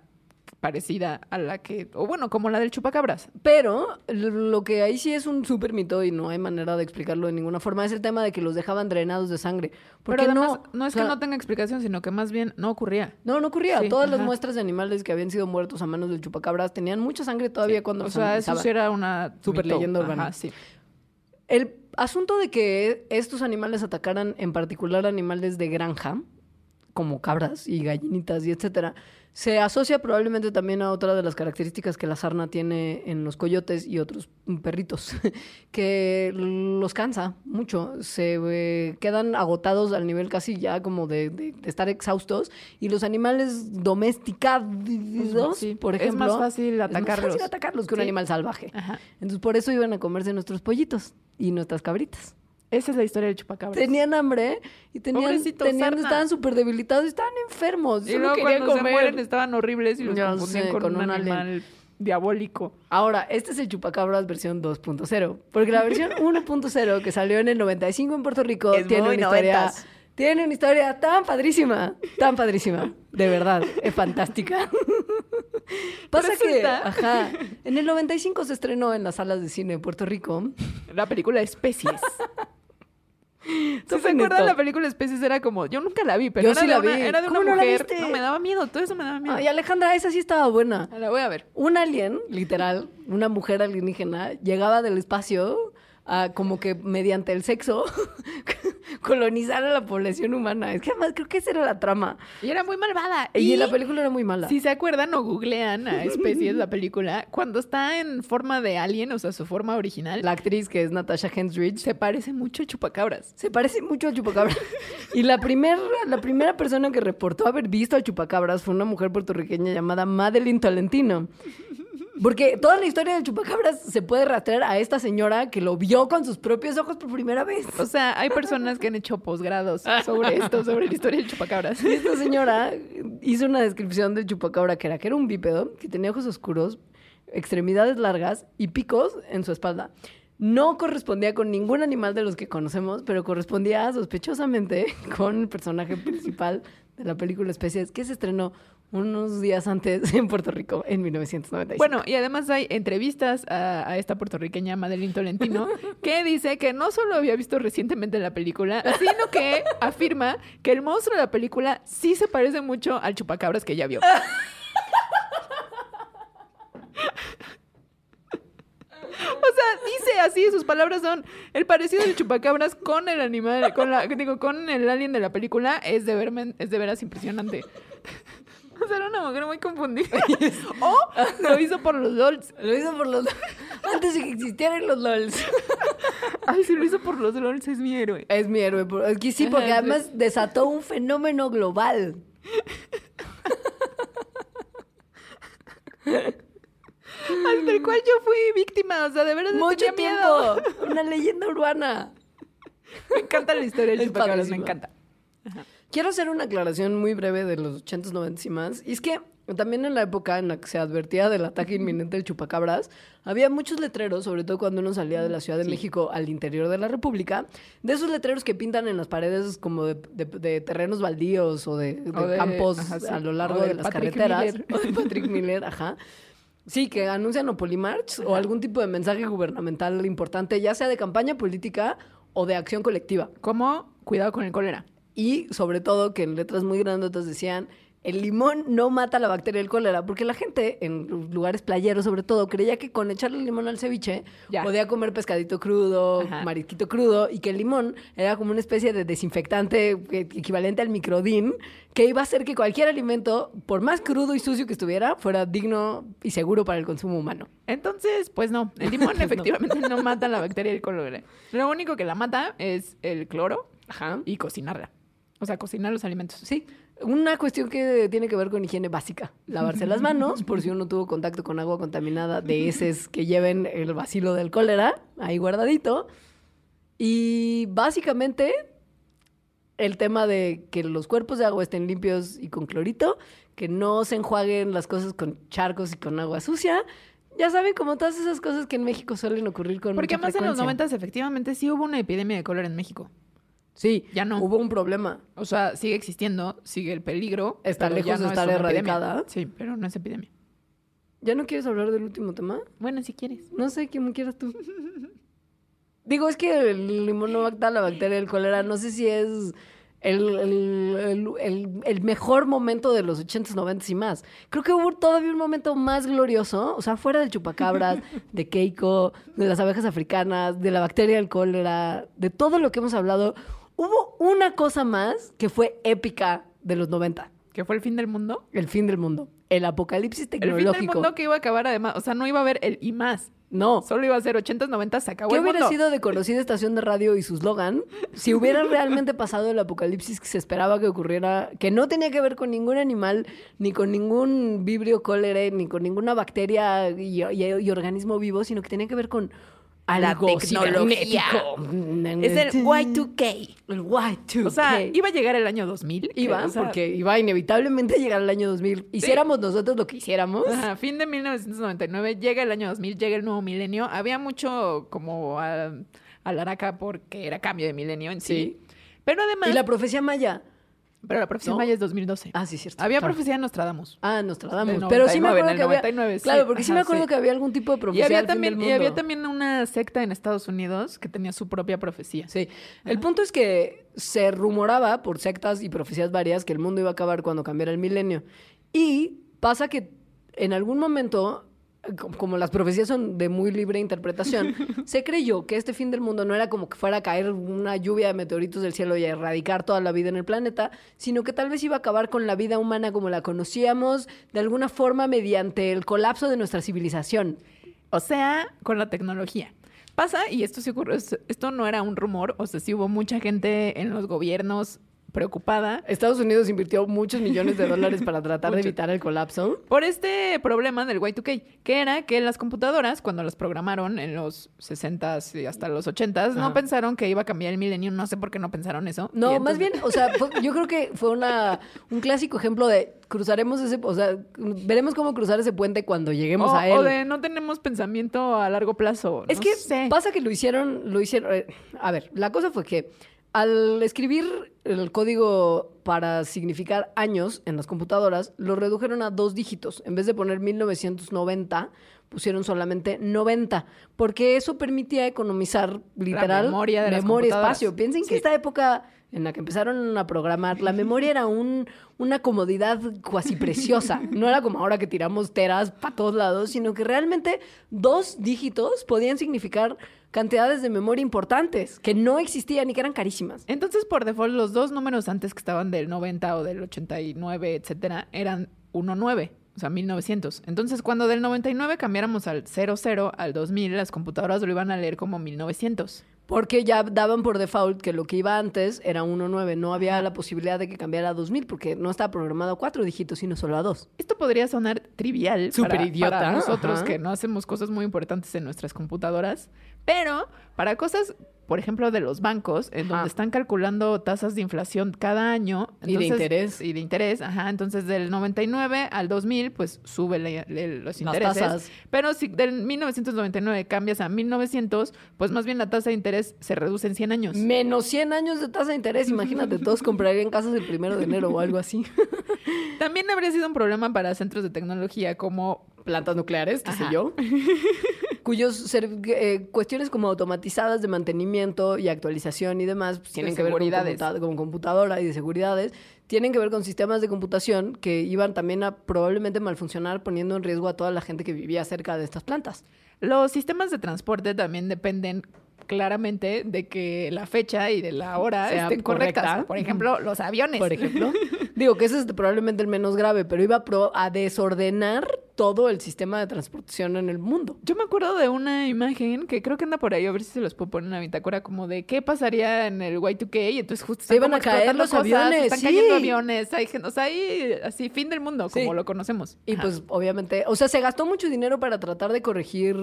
parecida a la que, o bueno, como la del chupacabras. Pero lo que ahí sí es un súper mito y no hay manera de explicarlo de ninguna forma es el tema de que los dejaban drenados de sangre. Porque Pero además, no, no es o sea, que no tenga explicación, sino que más bien no ocurría. No, no ocurría. Sí, Todas las muestras de animales que habían sido muertos a manos del chupacabras tenían mucha sangre todavía cuando O sea, eso sí era una Super mito. leyenda urbana. Ajá, sí. El asunto de que estos animales atacaran en particular animales de granja, como cabras y gallinitas y etcétera, se asocia probablemente también a otra de las características que la sarna tiene en los coyotes y otros perritos, que los cansa mucho, se eh, quedan agotados al nivel casi ya como de, de- de estar exhaustos y los animales domesticados, Sí, por es ejemplo, más fácil es más fácil atacarlos que un Sí. animal salvaje. Ajá. Entonces por eso iban a comerse nuestros pollitos y nuestras cabritas. Esa es la historia del chupacabras. Tenían hambre y tenían, tenían estaban súper debilitados y estaban enfermos. y luego querían cuando se comer. mueren estaban horribles y los confundían sé, con, con un un alien. animal diabólico. Ahora, este es el chupacabras versión 2.0, porque la versión 1.0 que salió en el 95 en Puerto Rico Es tiene una historia tiene una historia tan padrísima, tan padrísima, de verdad, es fantástica. Pasa que, ajá, en el 95 se estrenó en las salas de cine de Puerto Rico. La película Especies. ¿Sí se acuerdan esto. la película Especies? Era como, yo nunca la vi, pero Yo era, sí de la una, vi. era de una ¿Cómo no la mujer. No, me daba miedo, todo eso me daba miedo. Ay, Alejandra, esa sí estaba buena. La voy a ver. Un alien, literal, una mujer alienígena, llegaba del espacio a como que mediante el sexo colonizar a la población humana. Es que además creo que esa era la trama. Y era muy malvada. Y, la película era muy mala. Si se acuerdan o googlean a Especies, la película, cuando está en forma de alien, o sea, su forma original, La actriz que es Natasha Henstridge se parece mucho a Chupacabras. se parece mucho al chupacabra. y la, primer, la primera persona que reportó haber visto al chupacabras fue una mujer puertorriqueña llamada Madeline Tolentino. Porque toda la historia del chupacabras se puede rastrear a esta señora que lo vio con sus propios ojos por primera vez. O sea, hay personas que han hecho posgrados sobre esto, sobre la historia del Chupacabras. Y esta señora hizo una descripción del chupacabra que era que era un bípedo, que tenía ojos oscuros, extremidades largas y picos en su espalda. No correspondía con ningún animal de los que conocemos, pero correspondía sospechosamente con el personaje principal de la película Especies, que se estrenó unos días antes en Puerto Rico, en 1995. Bueno, y además hay entrevistas a, a esta puertorriqueña Madeline Tolentino que dice que no solo había visto recientemente la película, sino que afirma que el monstruo de la película sí se parece mucho al chupacabras que ella vio. O sea, dice así, sus palabras son el parecido del chupacabras con el animal, con la, digo, con el alien de la película es de verme, es de veras impresionante. O sea, era una mujer muy confundida. O lo hizo por los LOLs. Lo hizo por los... antes de que existieran los LOLs. Ay, si lo hizo por los LOLs es mi héroe. Es mi héroe. es que sí, porque Ajá, además desató un fenómeno global. Al del cual yo fui víctima. O sea, de verdad Mucho tenía miedo. tiempo. Una leyenda urbana. Me encanta la historia del chupacabras, me encanta. Quiero hacer una aclaración muy breve de los 80s, 90s y más. Y es que también en la época en la que se advertía del ataque inminente del chupacabras, había muchos letreros, sobre todo cuando uno salía de la Ciudad de México al interior de la República, de esos letreros que pintan en las paredes como de, de- de terrenos baldíos o de, de O de- campos ajá, sí. a lo largo de de, las Patrick carreteras. Miller. O de Patrick Miller, ajá. Sí, que anuncian o Polimarch o algún tipo de mensaje gubernamental importante, ya sea de campaña política o de acción colectiva. Como cuidado con el cólera. Y sobre todo que en letras muy grandotas decían, el limón no mata la bacteria del cólera, porque la gente en lugares playeros sobre todo creía que con echarle limón al ceviche Ya. podía comer pescadito crudo, Ajá. marisquito crudo, y que el limón era como una especie de desinfectante equivalente al microdín, que iba a hacer que cualquier alimento, por más crudo y sucio que estuviera, fuera digno y seguro para el consumo humano. Entonces, pues no. El limón efectivamente no mata la bacteria del cólera. Lo único que la mata es el cloro Ajá. y cocinarla. O sea, cocinar los alimentos. Sí, Una cuestión que tiene que ver con higiene básica. Lavarse las manos, por si uno tuvo contacto con agua contaminada de heces que lleven el vacilo del cólera, ahí guardadito. Y básicamente el tema de que los cuerpos de agua estén limpios y con clorito, que no se enjuaguen las cosas con charcos y con agua sucia. Ya saben, como todas esas cosas que en México suelen ocurrir con Porque mucha además en los frecuencia. noventas efectivamente sí hubo una epidemia de cólera en México. Sí, Ya no. Hubo un problema. O sea, sigue existiendo, sigue el peligro. Está lejos ya de no estar es una epidemia. erradicada. Sí, pero no es epidemia. ¿Ya no quieres hablar del último tema? Bueno, si quieres. No sé, ¿quién quieras tú? Digo, es que el limonobacter, la bacteria del cólera, no sé si es el, el- el- el- el mejor momento de los 80s, 90s y más. Creo que hubo todavía un momento más glorioso, o sea, fuera del chupacabras, de Keiko, de las abejas africanas, de la bacteria del cólera, de todo lo que hemos hablado. Hubo una cosa más que fue épica de los 90, ¿Que fue el fin del mundo? el fin del mundo, el apocalipsis El fin tecnológico. del mundo que iba a acabar además. O sea, no iba a haber el y más. No, Solo iba a ser 80s, 90s, se acabó ¿Qué el hubiera mundo. sido de conocida estación de radio y su slogan si hubiera realmente pasado el apocalipsis que se esperaba que ocurriera, que no tenía que ver con ningún animal, ni con ningún vibrio cólera, ni con ninguna bacteria y, y- y organismo vivo, sino que tenía que ver con algo tecnología. cibernético. Es el Y2K. El Y2K. O sea, iba a llegar el año 2000. que, Iba, o sea, porque iba inevitablemente a llegar el año 2000. Hiciéramos nosotros lo que hiciéramos. Ajá, fin de 1999, llega el año 2000, llega el nuevo milenio. Había mucho como a, alaraca porque era cambio de milenio en sí. Sí. Pero además, Y la profecía maya. Pero la profecía ¿No? maya es 2012. Ah, sí, cierto. Había claro. profecía de Nostradamus. Ah, Nostradamus. Pero sí me 99, acuerdo en el que había. 99, sí. Claro, porque sí me acuerdo sí. que había algún tipo de Y profecía. había, al fin también, y había también una secta en Estados Unidos que tenía su propia profecía. Sí. El punto es que se rumoraba por sectas y profecías varias que el mundo iba a acabar cuando cambiara el milenio. Y pasa que en algún momento, como las profecías son de muy libre interpretación, se creyó que este fin del mundo no era como que fuera a caer una lluvia de meteoritos del cielo y a erradicar toda la vida en el planeta, sino que tal vez iba a acabar con la vida humana como la conocíamos de alguna forma mediante el colapso de nuestra civilización. O sea, con la tecnología. Pasa, y esto sí ocurrió, es- esto no era un rumor, o sea, sí hubo mucha gente en los gobiernos preocupada Estados Unidos invirtió muchos millones de dólares para tratar de evitar el colapso. por este problema del Y2K, que era que las computadoras, cuando las programaron en los 60s y hasta los 80s, no pensaron que iba a cambiar el milenio, no sé por qué no pensaron eso. No, más bien, o sea, fue- yo creo que fue una, un clásico ejemplo de cruzaremos ese, o sea, veremos cómo cruzar ese puente cuando lleguemos O, a él. o de no tenemos pensamiento a largo plazo. Es no que sé. pasa que lo hicieron, lo hicieron. eh, A ver, la cosa fue que al escribir el código para significar años en las computadoras, lo redujeron a dos dígitos. En vez de poner 1990, pusieron solamente 90, porque eso permitía economizar literal memoria de las memoria computadoras. espacio. Piensen que Sí. esta época en la que empezaron a programar, la memoria era un, una comodidad cuasi preciosa. No era como ahora que tiramos teras para todos lados, sino que realmente dos dígitos podían significar cantidades de memoria importantes que no existían y que eran carísimas. Entonces, por default, los dos números antes que estaban del 90 o del 89, etcétera, eran 19, o sea, 1900. Entonces, cuando del 99 cambiáramos al 00, al 2000, las computadoras lo iban a leer como 1900. Porque ya daban por default que lo que iba antes era 1.9. No había la posibilidad de que cambiara a 2000 porque no estaba programado a cuatro dígitos, sino solo a dos. Esto podría sonar trivial Súper para, idiota, para nosotros ajá. que no hacemos cosas muy importantes en nuestras computadoras, pero para cosas, por ejemplo, de los bancos, en donde están calculando tasas de inflación cada año. Y de interés. Y de interés, ajá. Entonces, del 99 al 2000, pues sube le- los Las intereses. tasas. Pero si del 1999 cambias a 1900, pues más bien la tasa de interés se reduce en 100 años. Menos 100 años de tasa de interés. Imagínate, todos comprarían casas el primero de enero o algo así. También habría sido un problema para centros de tecnología como plantas nucleares, qué sé yo, cuyos ser- eh, cuestiones como automatizadas de mantenimiento y actualización y demás pues, tienen que ver con, seguridades. computa- con computadora y de seguridades, tienen que ver con sistemas de computación que iban también a probablemente malfuncionar poniendo en riesgo a toda la gente que vivía cerca de estas plantas. Los sistemas de transporte también dependen claramente de que la fecha y de la hora Sea estén correctas. correcta. Por ejemplo, los aviones. Por ejemplo, digo que ese es probablemente el menos grave, pero iba a, pro- a desordenar todo el sistema de transportación en el mundo. Yo me acuerdo de una imagen que creo que anda por ahí, a ver si se los puedo poner en la bitácora, como de qué pasaría en el Y2K y entonces justo Se iban a caer los cosas, aviones, Están sí. cayendo aviones, hay gente, o sea, hay así fin del mundo, Sí. como lo conocemos. Y Ajá. pues obviamente, o sea, se gastó mucho dinero para tratar de corregir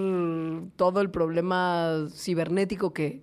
todo el problema cibernético que,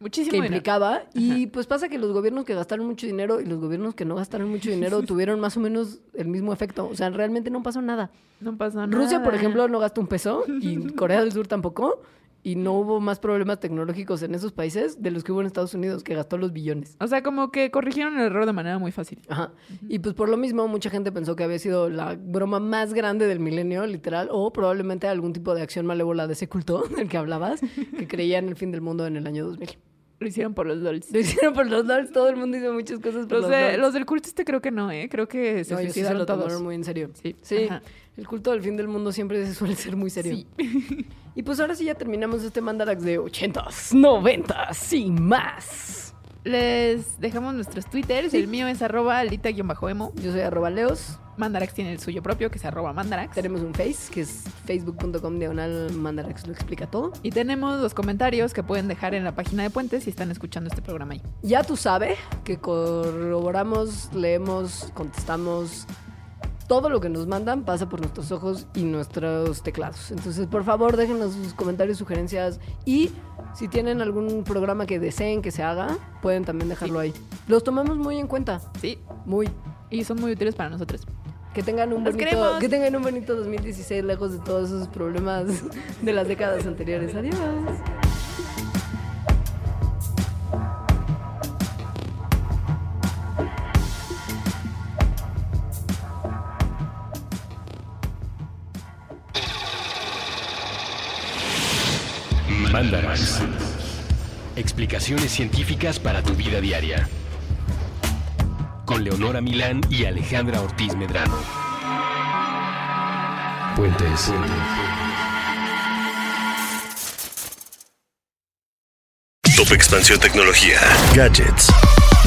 muchísimo que dinero. implicaba. Y pues pasa que los gobiernos que gastaron mucho dinero y los gobiernos que no gastaron mucho dinero tuvieron más o menos el mismo efecto. O sea, realmente no pasó nada. No pasa nada. Rusia, por ejemplo, no gastó un peso y Corea del Sur tampoco. Y no hubo más problemas tecnológicos en esos países de los que hubo en Estados Unidos, que gastó los billones. O sea, como que corrigieron el error de manera muy fácil. Ajá. Y pues por lo mismo, mucha gente pensó que había sido la broma más grande del milenio, literal, o probablemente algún tipo de acción malévola de ese culto del que hablabas, que creía en el fin del mundo en el año 2000. Lo hicieron por los LOLs. Lo hicieron por los LOLs, todo el mundo hizo muchas cosas por Los, los, de- LOLs. los del culto este creo que no, ¿eh? Creo que se No, sí se suicidaron lo todos. muy en serio. Sí. Sí, Ajá. El culto del fin del mundo siempre se suele ser muy serio. y pues ahora sí ya terminamos este Mandarax de 80s, 90s y más. Les dejamos nuestros twitters. El mío es arroba alita-emo. Yo soy arroba leos. Mandarax tiene el suyo propio, que es arroba mandarax. Tenemos un face, que es facebook.com diagonal Mandarax lo explica todo. Y tenemos los comentarios que pueden dejar en la página de Puentes si están escuchando este programa ahí. Ya tú sabes que corroboramos, leemos, contestamos. Todo lo que nos mandan pasa por nuestros ojos y nuestros teclados. Entonces, por favor, déjenos sus comentarios, sugerencias y si tienen algún programa que deseen que se haga, pueden también dejarlo ahí. Los tomamos muy en cuenta, Sí. muy. Y son muy útiles para nosotros. Que tengan un Los bonito, queremos. que tengan un bonito 2016 lejos de todos esos problemas de las décadas anteriores. Adiós. Explicaciones científicas para tu vida diaria. Con Leonora Milán y Alejandra Ortiz Medrano. Puentes. Top Expansión Tecnología. Gadgets.